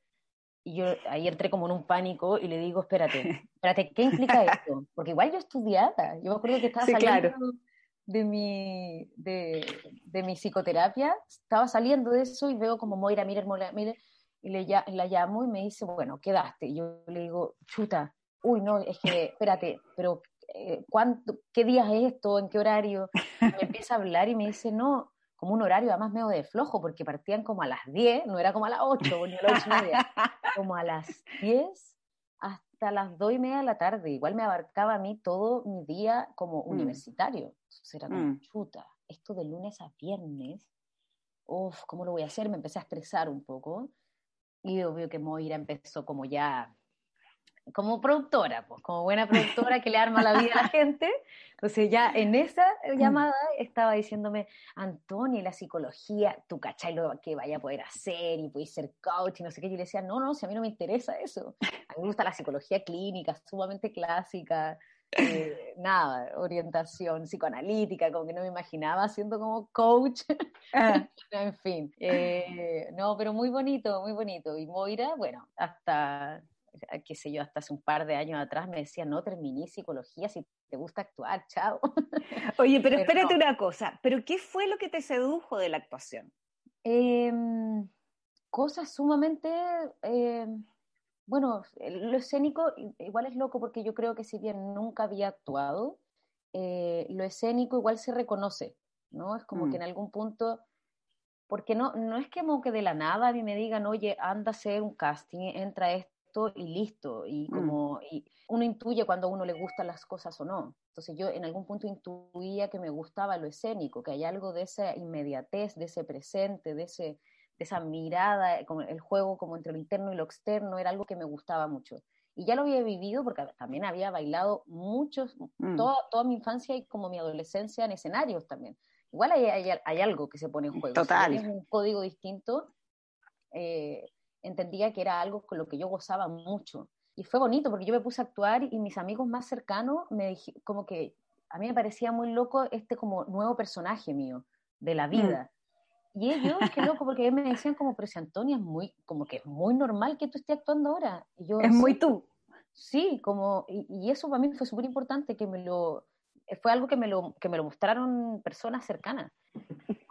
y yo ahí entré como en un pánico y le digo, espérate, espérate, ¿qué implica esto? Porque igual yo estudiada, yo me acuerdo que estaba saliendo de, mi, de, de, mi psicoterapia, estaba saliendo de eso y veo como Moira, mire, mire, y le, la llamo y me dice, bueno, quedaste. Y yo le digo, chuta, uy, no, es que, espérate, pero eh, ¿cuánto, ¿qué días es esto? ¿En qué horario? me empieza a hablar y me dice, no, como un horario además medio de flojo, porque partían como a las 10, no era como a las 8 ni a las 8 y media, como a las 10 hasta las 2 y media de la tarde. Igual me abarcaba a mí todo mi día como mm. universitario. Entonces era como, mm. chuta, esto de lunes a viernes, uff, ¿cómo lo voy a hacer? Me empecé a estresar un poco. Y obvio que Moira empezó como ya como productora, pues, como buena productora que le arma la vida a la gente. Entonces ya en esa mm. llamada estaba diciéndome, Antonio, la psicología, tú cachai lo que vaya a poder hacer y puedes ser coach y no sé qué. Y yo le decía, no, no, si a mí no me interesa eso. A mí me gusta la psicología clínica, sumamente clásica, eh, nada, orientación psicoanalítica, como que no me imaginaba siendo como coach. Ah. en fin, eh, no, pero muy bonito, muy bonito. Y Moira, bueno, hasta qué sé yo, hasta hace un par de años atrás me decía, no terminé psicología si te gusta actuar, chao. Oye, pero, espérate una cosa, ¿pero qué fue lo que te sedujo de la actuación? Em, cosas sumamente, em, bueno, lo escénico igual es loco porque yo creo que si bien nunca había actuado, eh, lo escénico igual se reconoce, ¿no? Es como que mm. en algún punto porque no, no es que como que de la nada a mí me digan, oye, anda a hacer un casting, entra esto y listo. Y mm. como y uno intuye cuando a uno le gustan las cosas o no. Entonces yo en algún punto intuía que me gustaba lo escénico, que hay algo de esa inmediatez, de ese presente, de, ese, de esa mirada, eh, como el juego como entre lo interno y lo externo, era algo que me gustaba mucho. Y ya lo había vivido porque también había bailado muchos, mm. toda, toda mi infancia y como mi adolescencia en escenarios también. Igual hay, hay, algo que se pone en juego. Total. es un código distinto. Eh, entendía que era algo con lo que yo gozaba mucho. Y fue bonito porque yo me puse a actuar y mis amigos más cercanos me dijeron, como que a mí me parecía muy loco este como nuevo personaje mío de la mm. vida. Y ellos, qué loco, porque ellos me decían como, pero si Antonia es muy, como que es muy normal que tú estés actuando ahora. Y yo, es muy tú. Sí, como, y, y eso para mí fue súper importante, que me lo, fue algo que me lo, que me lo mostraron personas cercanas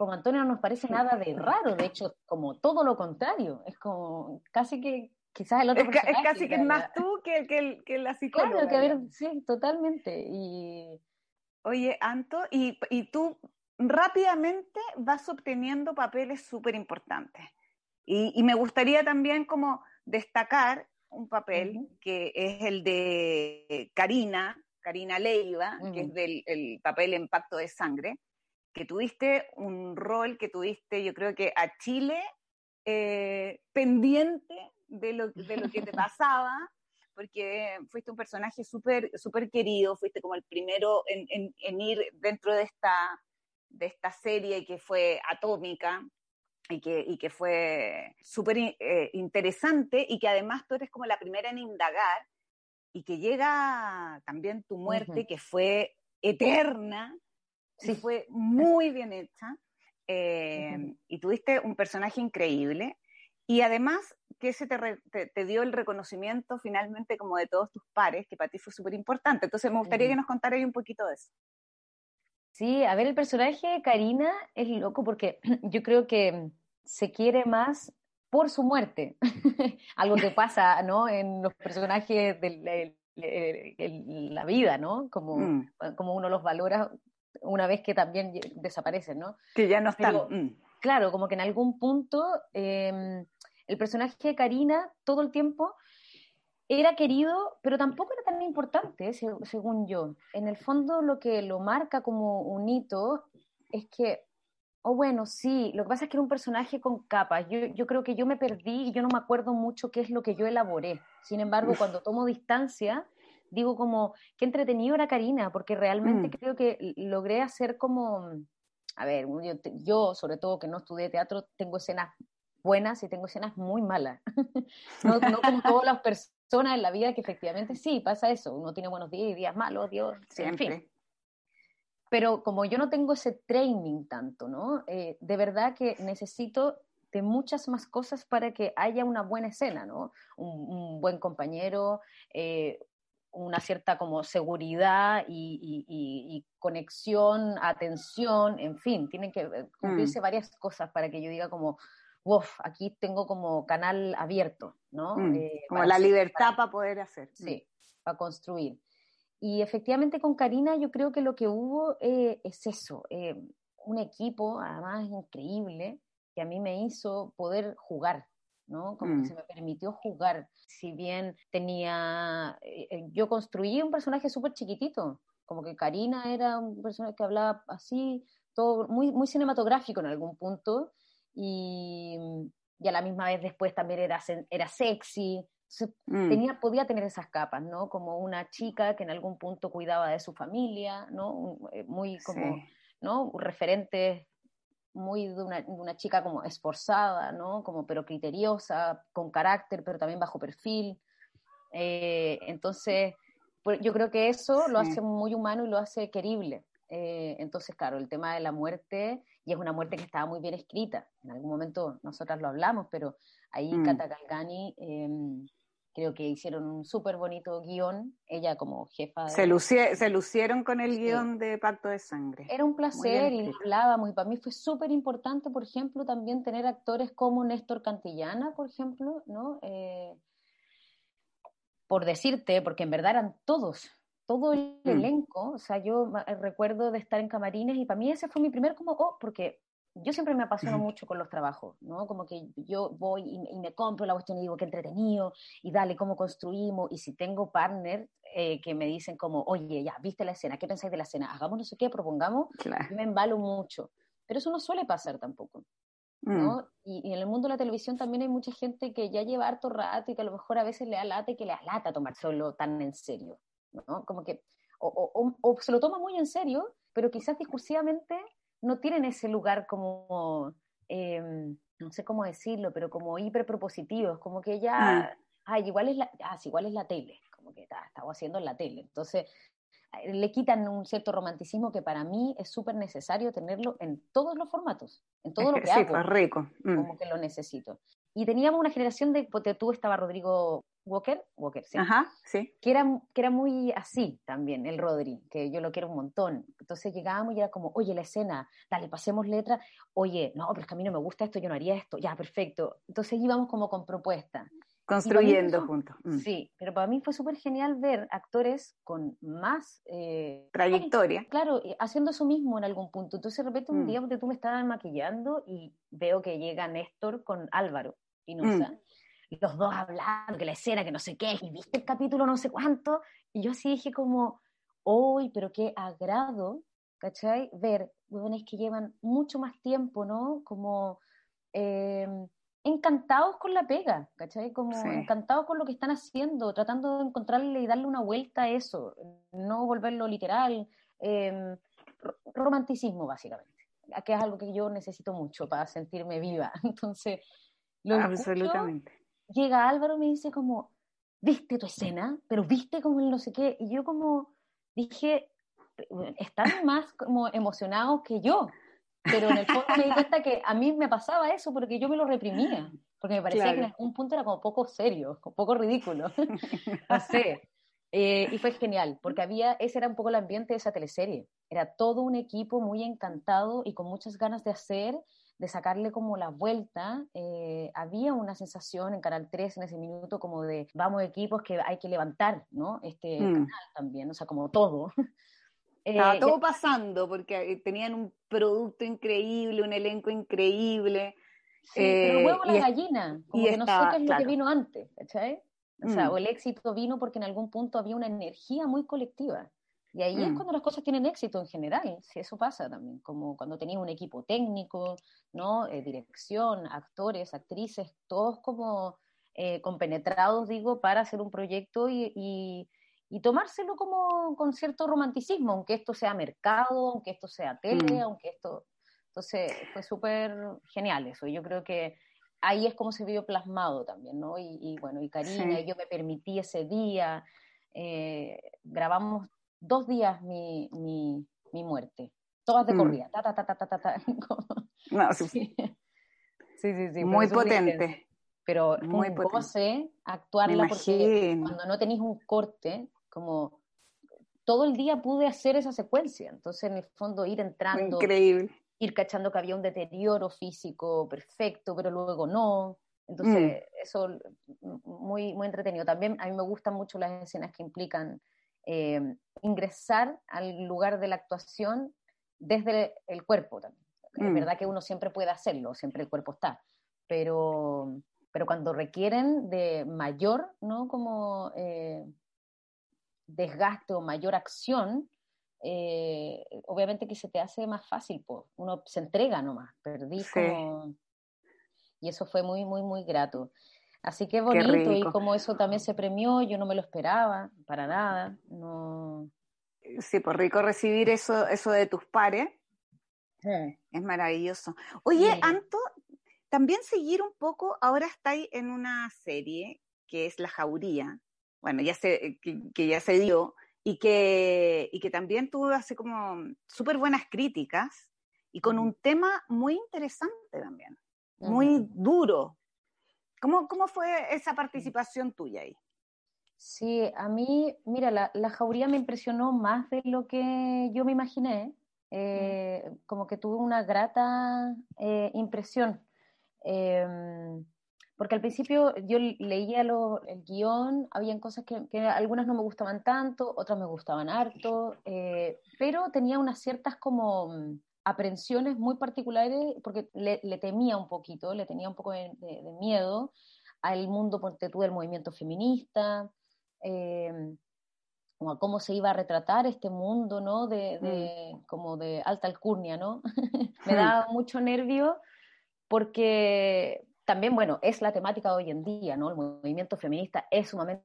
como Antonio no nos parece nada de raro, de hecho, como todo lo contrario, es como casi que quizás el otro es, es casi que es más tú que, que, que la psicóloga. Claro, que sí, totalmente. Y... Oye, Anto, y, y tú rápidamente vas obteniendo papeles súper importantes. Y, y, me gustaría también como destacar un papel que es el de Karina, Karina Leiva, que es del el papel en Pacto de Sangre, que tuviste un rol que tuviste, yo creo que a Chile eh, pendiente de lo, de lo que te pasaba, porque fuiste un personaje súper super querido, fuiste como el primero en, en, ir dentro de esta, de esta serie que fue atómica, y que, y que, fue súper eh, interesante y que además tú eres como la primera en indagar y que llega también tu muerte, que fue eterna, sí. fue muy bien hecha. Eh, y tuviste un personaje increíble. Y además que se te, dio el reconocimiento finalmente como de todos tus pares, que para ti fue súper importante. Entonces me gustaría que nos contaras un poquito de eso. Sí, a ver, el personaje de Karina es loco porque yo creo que se quiere más por su muerte. Algo que pasa, ¿no? En los personajes de la vida, ¿no? Como, mm. como uno los valora una vez que también desaparecen, ¿no? Que ya no están. Mm. Claro, como que en algún punto em, el personaje de Karina todo el tiempo era querido, pero tampoco era tan importante, según yo. En el fondo lo que lo marca como un hito es que, oh bueno, sí, lo que pasa es que era un personaje con capas. Yo, yo creo que yo me perdí y yo no me acuerdo mucho qué es lo que yo elaboré. Sin embargo, cuando tomo distancia, digo como, qué entretenido era Karina, porque realmente mm. creo que logré hacer como a ver, yo, sobre todo que no estudié teatro, tengo escenas buenas y tengo escenas muy malas. no, no, como todas las personas en la vida que efectivamente sí, pasa eso. Uno tiene buenos días y días malos, Dios, Siempre. en fin. Pero como yo no tengo ese training tanto, ¿no? Eh, de verdad que necesito de muchas más cosas para que haya una buena escena, ¿no? Un, buen compañero, eh, una cierta como seguridad y, conexión, atención, en fin, tienen que eh, cumplirse mm. varias cosas para que yo diga como, uff, aquí tengo como canal abierto, ¿no? Mm, eh, como la libertad para, poder hacer. Sí, para construir. Y efectivamente con Karina yo creo que lo que hubo eh, es eso, un equipo además increíble que a mí me hizo poder jugar, ¿no? Como que mm. se me permitió jugar. Si bien tenía, eh, eh, yo construí un personaje súper chiquitito, como que Karina era un personaje que hablaba así, todo muy, muy cinematográfico en algún punto, y, y a la misma vez después también era, era sexy, mm. tenía, podía tener esas capas, ¿no? Como una chica que en algún punto cuidaba de su familia, ¿no? Eh, muy como, ¿no? Referentes muy de una, de una, chica como esforzada, ¿no? Como pero criteriosa, con carácter, pero también bajo perfil. Eh, entonces, pues, yo creo que eso lo hace muy humano y lo hace querible. Eh, entonces, claro, el tema de la muerte, y es una muerte que estaba muy bien escrita. En algún momento nosotras lo hablamos, pero ahí mm. Kata Kalgani em, creo que hicieron un súper bonito guion, ella como jefa. Se, se lucieron con el guion de Pacto de Sangre. Era un placer y hablábamos, y para mí fue súper importante, por ejemplo, también tener actores como Néstor Cantillana, por ejemplo, ¿no? Eh, por decirte, porque en verdad eran todos, todo el mm. elenco, o sea, yo recuerdo de estar en camarines y para mí ese fue mi primer como, oh, porque yo siempre me apasiono mucho con los trabajos, ¿no? Como que yo voy y, me compro la cuestión y digo, qué entretenido, y dale, cómo construimos, y si tengo partner eh, que me dicen como, oye, ya, viste la escena, ¿qué pensáis de la escena? Hagamos no sé qué, propongamos, me embalo mucho. Pero eso no suele pasar tampoco, ¿no? Mm. Y, en el mundo de la televisión también hay mucha gente que ya lleva harto rato y que a lo mejor a veces le da lata y que le da lata tomar solo tan en serio, ¿no? Como que, o, o se lo toma muy en serio, pero quizás discursivamente no tienen ese lugar como, em, no sé cómo decirlo, pero como hiperpropositivos, como que ya, ah. igual es la, ah, igual es la tele, como que está, estaba haciendo en la tele. Entonces, eh, le quitan un cierto romanticismo que para mí es súper necesario tenerlo en todos los formatos, en todo lo que, hago. Pues, rico. Mm. Como que lo necesito. Y teníamos una generación de, tú estaba Rodrigo Walker, Walker, sí. Ajá, sí. Que era, que era muy así también, el Rodri, que yo lo quiero un montón. Entonces llegábamos y era como, oye, la escena, dale, pasemos letra, oye, no, pero es que a mí no me gusta esto, yo no haría esto, ya, perfecto. Entonces íbamos como con propuesta. Construyendo juntos. Mm. Sí, pero para mí fue súper genial ver actores con más... Eh, Trayectoria. Claro, haciendo eso mismo en algún punto. Entonces de repente un mm. día donde tú me estabas maquillando y veo que llega Néstor con Álvaro y Mm los dos hablando, que la escena, que no sé qué, y viste el capítulo no sé cuánto, y yo así dije como, uy, pero qué agrado, ¿cachai? Ver jóvenes que llevan mucho más tiempo, ¿no? Como eh, encantados con la pega, ¿cachai? Como encantados con lo que están haciendo, tratando de encontrarle y darle una vuelta a eso, no volverlo literal, em, romanticismo básicamente, que es algo que yo necesito mucho para sentirme viva. Entonces, lo Absolutamente llega Álvaro y me dice como, ¿viste tu escena? Pero viste como el no sé qué. Y yo como dije, están más como emocionados que yo. Pero en el fondo me di cuenta que a mí me pasaba eso porque yo me lo reprimía. Porque me parecía que en algún punto era como poco serio, poco ridículo. no sé. Eh, y fue genial, porque había, ese era un poco el ambiente de esa teleserie. Era todo un equipo muy encantado y con muchas ganas de hacer de sacarle como la vuelta, eh, había una sensación en Canal 3 en ese minuto como de vamos equipos que hay que levantar, ¿no? Este mm. canal también, o sea, como todo. Estaba eh, todo pasando porque tenían un producto increíble, un elenco increíble. Sí, pero eh, huevo la gallina, como que no sé qué es lo que vino antes, ¿cachai? O sea, mm. o el éxito vino porque en algún punto había una energía muy colectiva. Y ahí es mm. cuando las cosas tienen éxito en general, si eso pasa también, como cuando tenías un equipo técnico, ¿no? Eh, dirección, actores, actrices, todos como eh, compenetrados, digo, para hacer un proyecto y, y, tomárselo como con cierto romanticismo, aunque esto sea mercado, aunque esto sea tele, mm. aunque esto... Entonces fue súper genial eso. Yo creo que ahí es como se vio plasmado también, ¿no? Y, bueno, y Karina, y yo me permití ese día, eh, grabamos dos días mi, mi, mi muerte, todas de mm. corrida, ta, ta, ta, ta, ta, ta. no, sí. sí, sí, sí. Muy potente. Pero muy un goce actuarla porque cuando no tenéis un corte, como todo el día pude hacer esa secuencia. Entonces, en el fondo, ir entrando. Increíble. Ir cachando que había un deterioro físico perfecto, pero luego no. Entonces, mm. eso muy, muy entretenido. También a mí me gustan mucho las escenas que implican eh, ingresar al lugar de la actuación desde el cuerpo también. Es mm. verdad que uno siempre puede hacerlo, siempre el cuerpo está, pero, pero cuando requieren de mayor, ¿no? Como eh, desgaste o mayor acción, eh, obviamente que se te hace más fácil, pues uno se entrega nomás, perdí como... Y eso fue muy, muy, muy grato. Así que bonito, y como eso también se premió, yo no me lo esperaba, para nada, no... Sí, por rico recibir eso, eso de tus pares. Es maravilloso. Oye, Anto, también seguir un poco, ahora estáis en una serie que es La Jauría, bueno, ya se, que, ya se dio, y que, y que también tuvo así como súper buenas críticas, y con un tema muy interesante también, muy duro. ¿Cómo, ¿Cómo fue esa participación tuya ahí? Sí, a mí, mira, la, la jauría me impresionó más de lo que yo me imaginé, eh, como que tuve una grata eh, impresión. Em, porque al principio yo leía el guion, habían cosas que, algunas no me gustaban tanto, otras me gustaban harto, eh, pero tenía unas ciertas como mm, aprensiones muy particulares, porque le, temía un poquito, le tenía un poco de, miedo al mundo, ponte tú, del movimiento feminista, eh, como a cómo se iba a retratar este mundo, ¿no? De, mm. como de alta alcurnia, ¿no? me daba mucho nervio porque también, bueno, es la temática de hoy en día, ¿no? El movimiento feminista es sumamente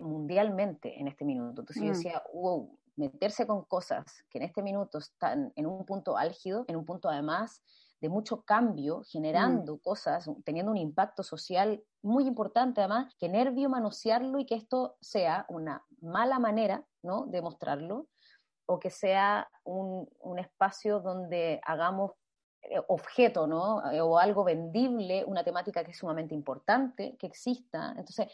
mundialmente en este minuto. Entonces yo mm. decía, wow, meterse con cosas que en este minuto están en un punto álgido, en un punto además de mucho cambio, generando mm. cosas, teniendo un impacto social muy importante además, que nervio manosearlo y que esto sea una mala manera, ¿no?, de mostrarlo, o que sea un, un espacio donde hagamos eh, objeto, ¿no? Eh, o algo vendible, una temática que es sumamente importante, que exista. Entonces,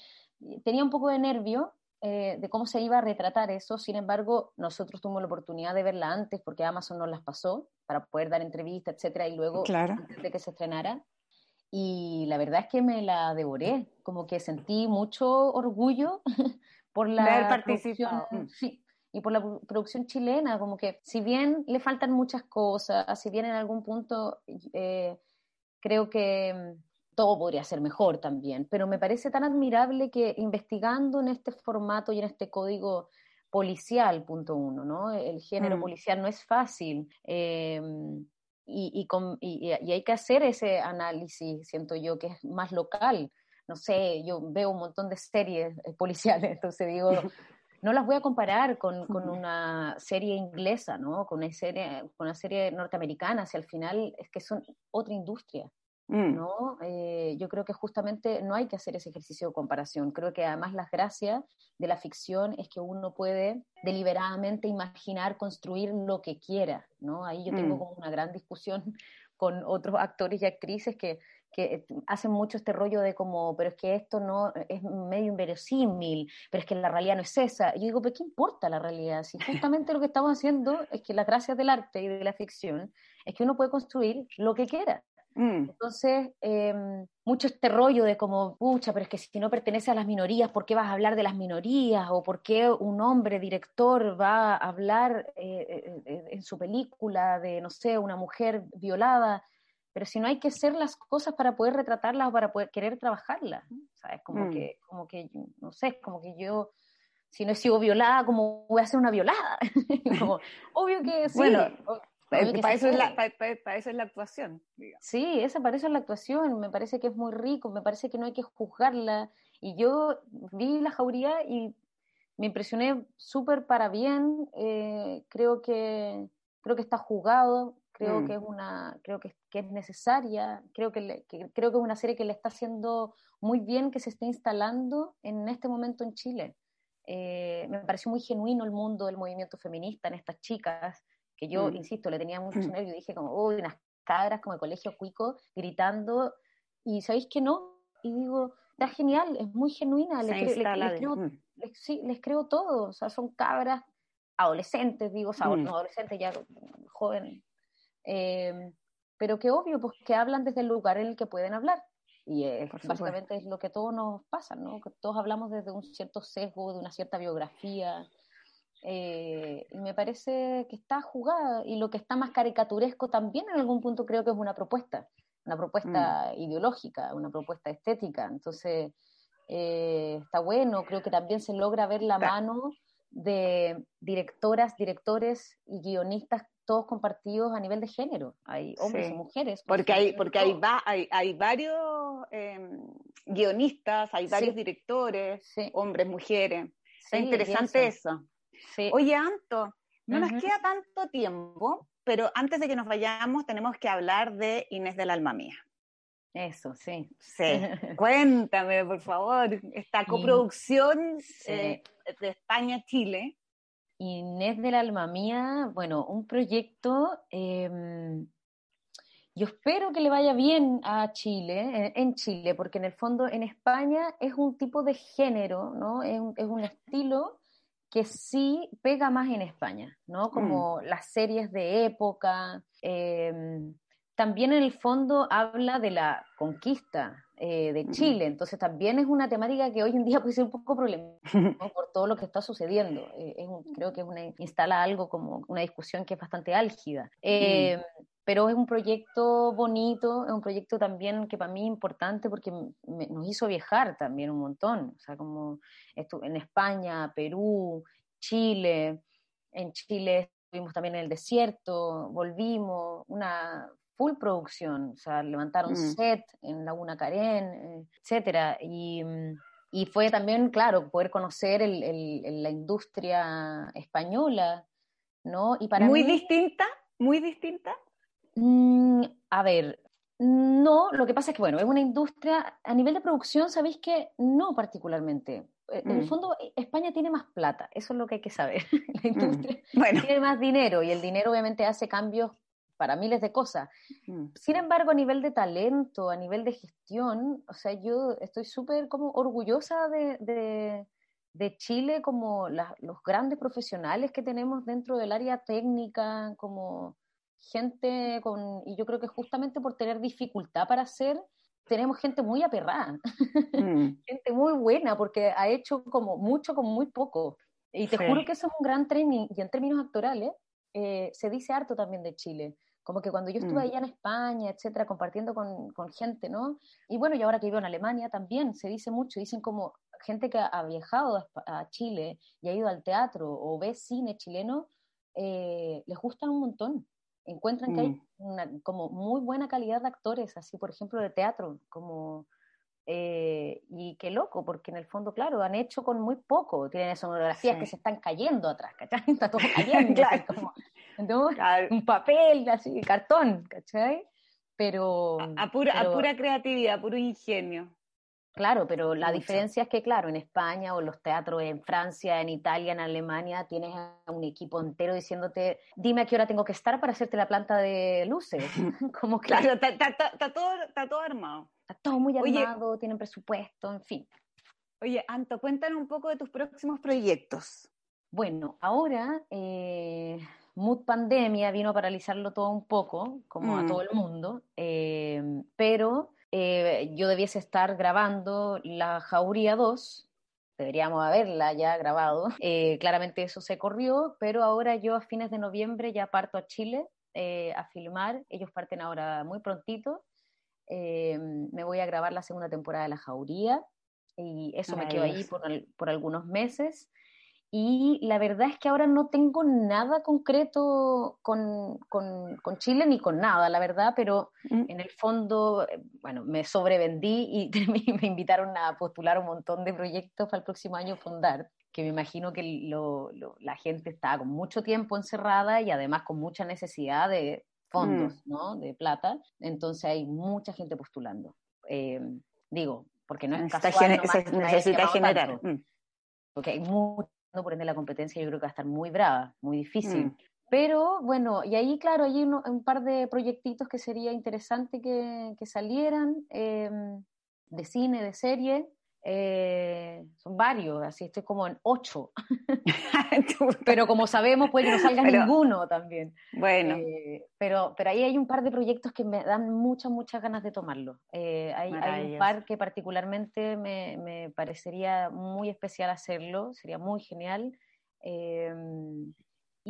tenía un poco de nervio eh, de cómo se iba a retratar eso, sin embargo, nosotros tuvimos la oportunidad de verla antes porque Amazon nos las pasó para poder dar entrevistas, etcétera, y luego, antes de que se estrenara. Y la verdad es que me la devoré, como que sentí mucho orgullo por la haber participado. Sí, y por la producción chilena, como que si bien le faltan muchas cosas, si bien en algún punto eh, creo que mm, todo podría ser mejor también, pero me parece tan admirable que investigando en este formato y en este código policial, punto uno, ¿no? El género mm. policial no es fácil. Eh, y, y, y, hay que hacer ese análisis, siento yo, que es más local. No sé, yo veo un montón de series eh, policiales, entonces digo, no las voy a comparar con, una serie inglesa, ¿no? Con una serie, con una serie norteamericana, si al final es que son otra industria, mm. ¿no? Eh, yo creo que justamente no hay que hacer ese ejercicio de comparación. Creo que además las gracias de la ficción es que uno puede deliberadamente imaginar, construir lo que quiera, ¿no? Ahí yo tengo mm. como una gran discusión con otros actores y actrices que que hacen mucho este rollo de como, pero es que esto no es medio inverosímil, pero es que la realidad no es esa. Y yo digo, pero ¿qué importa la realidad? Si justamente lo que estamos haciendo es que las gracias del arte y de la ficción es que uno puede construir lo que quiera. Mm. Entonces, em, mucho este rollo de como, pucha, pero es que si no pertenece a las minorías, ¿por qué vas a hablar de las minorías? ¿O por qué un hombre director va a hablar eh, eh, eh, en su película de, no sé, una mujer violada? pero si no hay que hacer las cosas para poder retratarlas o para poder querer trabajarlas, ¿sabes? Como mm. que, como que, no sé, como que yo, si no he sido violada, ¿cómo voy a ser una violada? obvio que sí. Bueno, para, eso es la, para, eso es la actuación. Sí, esa para eso es la actuación, me parece que es muy rico, me parece que no hay que juzgarla. Y yo vi la jauría y me impresioné súper para bien, eh, creo que creo que está jugado, creo que es una, creo que, que es necesaria, creo que, creo que es una serie que le está haciendo muy bien que se esté instalando en este momento en Chile. Eh, me pareció muy genuino el mundo del movimiento feminista en estas chicas, que yo, mm. insisto, le tenía mucho mm. nervio, dije como, uy, unas cabras como el colegio cuico gritando, y ¿sabéis que no? Y digo, está genial, es muy genuina, les, creo, mm. sí, les creo todo, o sea, son cabras adolescentes, digo, o sea, no adolescentes, ya jóvenes, eh, pero que obvio, pues que hablan desde el lugar en el que pueden hablar. Y básicamente es lo que todos nos pasa, ¿no? Que todos hablamos desde un cierto sesgo, de una cierta biografía. Eh, y me parece que está jugada. Y lo que está más caricaturesco también en algún punto creo que es una propuesta. Una propuesta mm. ideológica, una propuesta estética. Entonces, eh, está bueno. Creo que también se logra ver la mano de directoras, directores y guionistas todos compartidos a nivel de género. Hay hombres y mujeres. Porque hay, porque hay, va, hay, hay, varios em, guionistas, hay varios directores, hombres, mujeres. es interesante eso. Oye, Anto, no nos queda tanto tiempo, pero antes de que nos vayamos tenemos que hablar de Inés del Alma Mía. Eso, sí. Sí. Cuéntame, por favor, esta coproducción eh, de España-Chile. Inés del Alma Mía, bueno, un proyecto, em, yo espero que le vaya bien a Chile, en, Chile, porque en el fondo en España es un tipo de género, ¿no? Es un, estilo que sí pega más en España, ¿no? Como mm. las series de época. Em, también en el fondo habla de la conquista, eh, de Chile. Entonces también es una temática que hoy en día puede ser un poco problemática por todo lo que está sucediendo. Eh, creo que es una, instala algo como una discusión que es bastante álgida. Eh, pero es un proyecto bonito, es un proyecto también que para mí es importante porque nos hizo viajar también un montón. O sea, como en España, Perú, Chile. En Chile estuvimos también en el desierto, volvimos, una full producción, o sea, levantaron mm. set en Laguna Carén, eh, etcétera, y, mm, y, fue también, claro, poder conocer el, el, la industria española, ¿no? Y para muy distinta, muy distinta. Mm, a ver, no, lo que pasa es que, bueno, es una industria, a nivel de producción, sabéis que no particularmente. Eh, en el fondo, España tiene más plata, eso es lo que hay que saber. La industria tiene más dinero y el dinero obviamente hace cambios para miles de cosas. Mm. Sin embargo, a nivel de talento, a nivel de gestión, o sea, yo estoy súper como orgullosa de, de, Chile, como los grandes profesionales que tenemos dentro del área técnica, como gente con, y yo creo que justamente por tener dificultad para hacer, tenemos gente muy aperrada, mm. gente muy buena, porque ha hecho como mucho con muy poco. Y te juro que eso es un gran training, y en términos actorales, eh, se dice harto también de Chile. Como que cuando yo estuve mm. allá en España, etcétera, compartiendo con, con, gente, ¿no? Y bueno, y ahora que vivo en Alemania también se dice mucho, dicen como gente que ha viajado a, Chile y ha ido al teatro o ve cine chileno, eh, les gustan un montón. Encuentran que hay mm. una, como muy buena calidad de actores, así por ejemplo de teatro, como eh, y qué loco, porque en el fondo, claro, han hecho con muy poco. Tienen sonografías que se están cayendo atrás, ¿cachai? Está todo cayendo. claro. como, un papel, así, cartón, ¿cachai? Pero a, pura, a pura creatividad, a puro ingenio. Claro, pero la diferencia es que, claro, en España o los teatros en Francia, en Italia, en Alemania, tienes a un equipo entero diciéndote, dime a qué hora tengo que estar para hacerte la planta de luces. Como Claro, está, todo, está todo armado. Está todo muy armado, tienen presupuesto, en fin. Oye, Anto, cuéntanos un poco de tus próximos proyectos. Bueno, ahora eh, Mood Pandemia vino a paralizarlo todo un poco, como a mm. todo el mundo, eh, pero eh, yo debiese estar grabando La Jauría 2, deberíamos haberla ya grabado. Eh, claramente eso se corrió, pero ahora yo a fines de noviembre ya parto a Chile a filmar, ellos parten ahora muy prontito. me voy a grabar la segunda temporada de La Jauría y eso me quedo ahí por, por algunos meses. Y la verdad es que ahora no tengo nada concreto con, con, con Chile ni con nada, la verdad, pero mm. en el fondo, eh, bueno, me sobrevendí y me invitaron a postular un montón de proyectos para el próximo año fundar, que me imagino que lo, la gente está con mucho tiempo encerrada y además con mucha necesidad de fondos, mm. ¿no? De plata. Entonces hay mucha gente postulando. Eh, digo, porque no es casual, se, necesita generar. Mm. Porque hay mucho, por ende la competencia yo creo que va a estar muy brava, muy difícil. Mm. Pero bueno, y ahí, claro, hay un par de proyectitos que sería interesante que, que salieran, eh, de cine, de serie. Eh, son varios, así estoy como en ocho. pero como sabemos, puede que no salga ninguno también. Bueno. Eh, pero, pero ahí hay un par de proyectos que me dan muchas, muchas ganas de tomarlo. Eh, hay, hay, un par que particularmente me, me, parecería muy especial hacerlo, sería muy genial.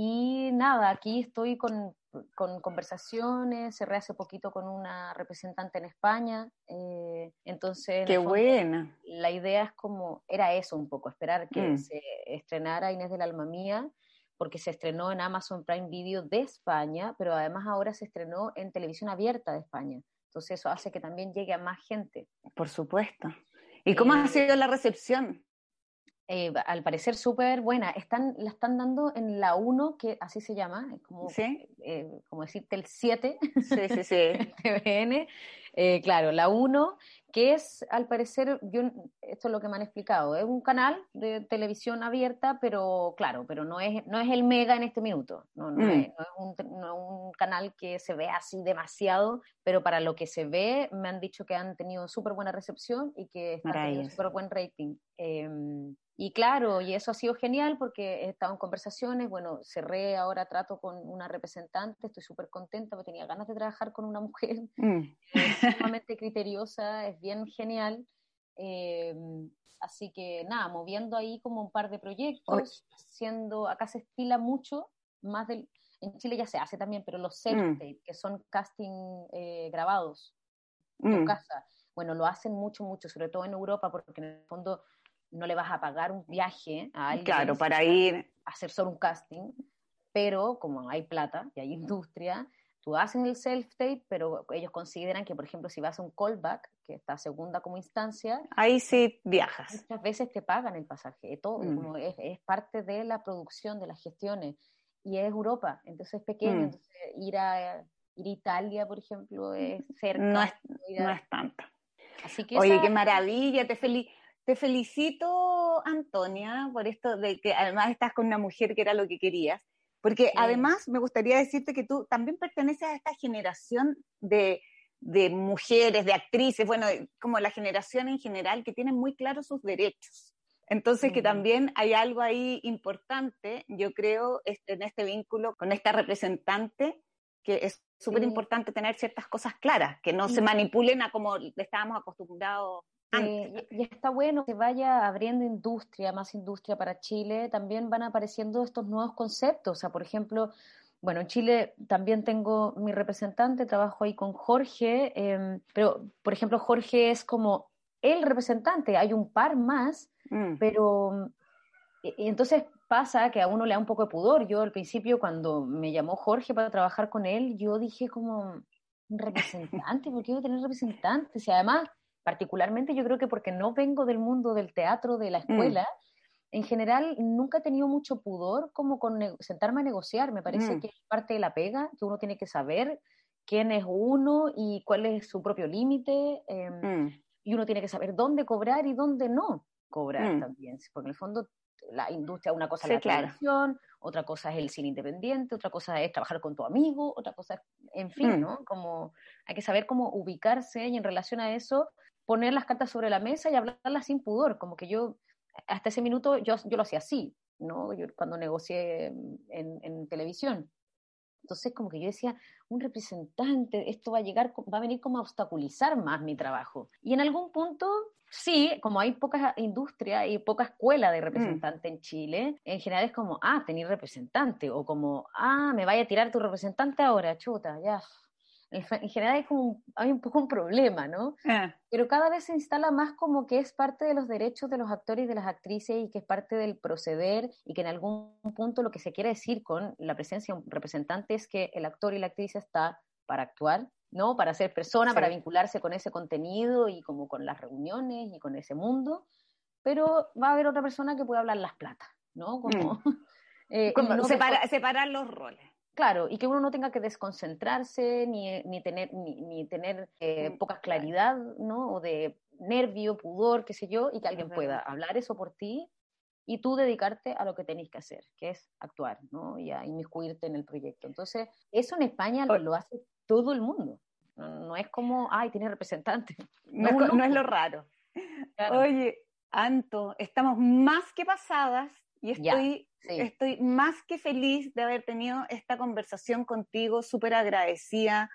Y nada, aquí estoy con con conversaciones, cerré hace poquito con una representante en España, eh, entonces... ¡Qué buena! La idea es como, era eso un poco, esperar que mm. se estrenara Inés del Alma Mía, porque se estrenó en Amazon Prime Video de España, pero además ahora se estrenó en televisión abierta de España. Entonces eso hace que también llegue a más gente. Por supuesto. ¿Y cómo ha eh, sido la recepción? Eh, al parecer súper buena. Están, la están dando en la 1, que así se llama, es como, eh, como decirte el 7 sí, sí, sí. TVN. Eh, claro, la 1, que es, al parecer, yo, esto es lo que me han explicado, es un canal de televisión abierta, pero claro, pero no es, no es el mega en este minuto, no, no, mm. es, un, un, canal que se ve así demasiado, pero para lo que se ve, me han dicho que han tenido súper buena recepción y que están teniendo súper buen rating. Em, y claro, y eso ha sido genial porque he estado en conversaciones, bueno, cerré ahora trato con una representante, estoy súper contenta porque tenía ganas de trabajar con una mujer mm. Sumamente criteriosa, es bien genial. Eh, así que nada, moviendo ahí como un par de proyectos, siendo, acá se estila mucho, más del, en Chile ya se hace también, pero los self mm. que son casting eh, grabados en tu mm. casa, bueno, lo hacen mucho, mucho, sobre todo en Europa, porque en el fondo no le vas a pagar un viaje a alguien claro, para ir a hacer solo un casting, pero como hay plata y hay industria, tú haces el self-tape, pero ellos consideran que, por ejemplo, si vas a un callback, que está segunda como instancia, ahí sí viajas. Muchas veces te pagan el pasaje, todo, mm. como es, es, parte de la producción, de las gestiones, y es Europa, entonces es pequeño, mm. entonces ir a, ir a Italia, por ejemplo, es cerca. No es, no es tanto. Así que Oye, qué maravilla, te feliz te felicito, Antonia, por esto de que además estás con una mujer que era lo que querías, porque además me gustaría decirte que tú también perteneces a esta generación de, de mujeres, de actrices, bueno, como la generación en general que tienen muy claros sus derechos. Entonces, que también hay algo ahí importante, yo creo, en este vínculo con esta representante, que es súper importante tener ciertas cosas claras, que no se manipulen a como estábamos acostumbrados eh, y, está bueno que vaya abriendo industria, más industria para Chile, también van apareciendo estos nuevos conceptos. O sea, por ejemplo, bueno, en Chile también tengo mi representante, trabajo ahí con Jorge, em, pero por ejemplo, Jorge es como el representante, hay un par más, mm. pero y entonces pasa que a uno le da un poco de pudor. Yo al principio cuando me llamó Jorge para trabajar con él, yo dije como, un representante, ¿por qué voy a tener representantes? Y además particularmente yo creo que porque no vengo del mundo del teatro, de la mm. escuela, en general nunca he tenido mucho pudor como con sentarme a negociar. Me parece mm. que es parte de la pega, que uno tiene que saber quién es uno y cuál es su propio límite. Em, mm. Y uno tiene que saber dónde cobrar y dónde no cobrar también. Porque en el fondo la industria, una cosa es la televisión, otra cosa es el cine independiente, otra cosa es trabajar con tu amigo, otra cosa es, en fin, ¿no? Como hay que saber cómo ubicarse y en relación a eso poner las cartas sobre la mesa y hablarlas sin pudor, como que yo, hasta ese minuto yo, yo lo hacía así, ¿no? Yo, cuando negocié en, en, televisión. Entonces, como que yo decía, un representante, esto va a llegar, va a venir como a obstaculizar más mi trabajo. Y en algún punto, sí, como hay poca industria y poca escuela de mm. representante en Chile, en general es como, ah, tener representante, o como, ah, me vaya a tirar tu representante ahora, chuta, ya, en general hay, como hay un poco un problema, ¿no? Ah. Pero cada vez se instala más como que es parte de los derechos de los actores y de las actrices y que es parte del proceder y que en algún punto lo que se quiere decir con la presencia de un representante es que el actor y la actriz está para actuar, ¿no? Para ser persona, para vincularse con ese contenido y como con las reuniones y con ese mundo, pero va a haber otra persona que puede hablar las plata, ¿no? Como, mm. eh, separar los roles. Claro, y que uno no tenga que desconcentrarse ni, ni tener, ni, tener eh, mm, poca claridad, ¿no? O de nervio, pudor, qué sé yo, y que alguien pueda hablar eso por ti y tú dedicarte a lo que tenéis que hacer, que es actuar, ¿no? Y a inmiscuirte en el proyecto. Entonces, eso en España lo, hace todo el mundo. No, es como, ay, tiene representante. No, es, lo raro. Oye, Anto, estamos más que pasadas y estoy, estoy más que feliz de haber tenido esta conversación contigo, súper agradecida.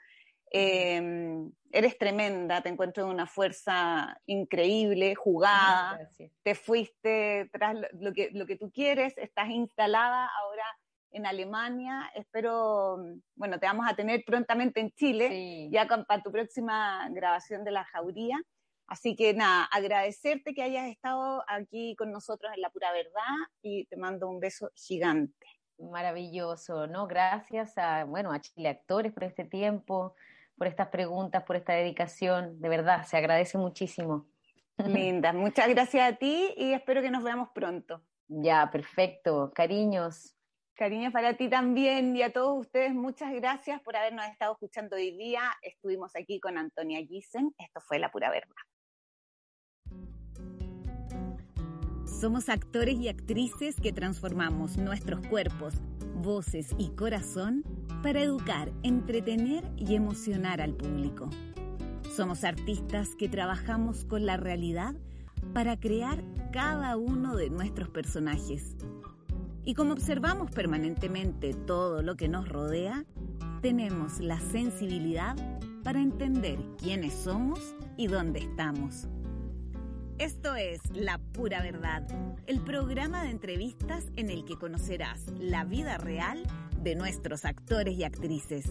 Em, eres tremenda, te encuentro de una fuerza increíble, jugada, te fuiste tras lo que, lo que tú quieres, estás instalada ahora en Alemania, espero, bueno, te vamos a tener prontamente en Chile, ya para tu próxima grabación de La Jauría. Así que nada, agradecerte que hayas estado aquí con nosotros en La Pura Verdad y te mando un beso gigante. Maravilloso, ¿no? Gracias a, bueno, a Chile Actores por este tiempo, por estas preguntas, por esta dedicación. De verdad, se agradece muchísimo. Linda, muchas gracias a ti y espero que nos veamos pronto. Ya, perfecto. Cariños. Cariños para ti también y a todos ustedes, muchas gracias por habernos estado escuchando hoy día. Estuvimos aquí con Antonia Gissen. Esto fue La Pura Verdad. Somos actores y actrices que transformamos nuestros cuerpos, voces y corazón para educar, entretener y emocionar al público. Somos artistas que trabajamos con la realidad para crear cada uno de nuestros personajes. Y como observamos permanentemente todo lo que nos rodea, tenemos la sensibilidad para entender quiénes somos y dónde estamos. Esto es La Pura Verdad, el programa de entrevistas en el que conocerás la vida real de nuestros actores y actrices.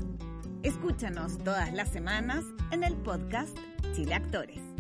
Escúchanos todas las semanas en el podcast Chile Actores.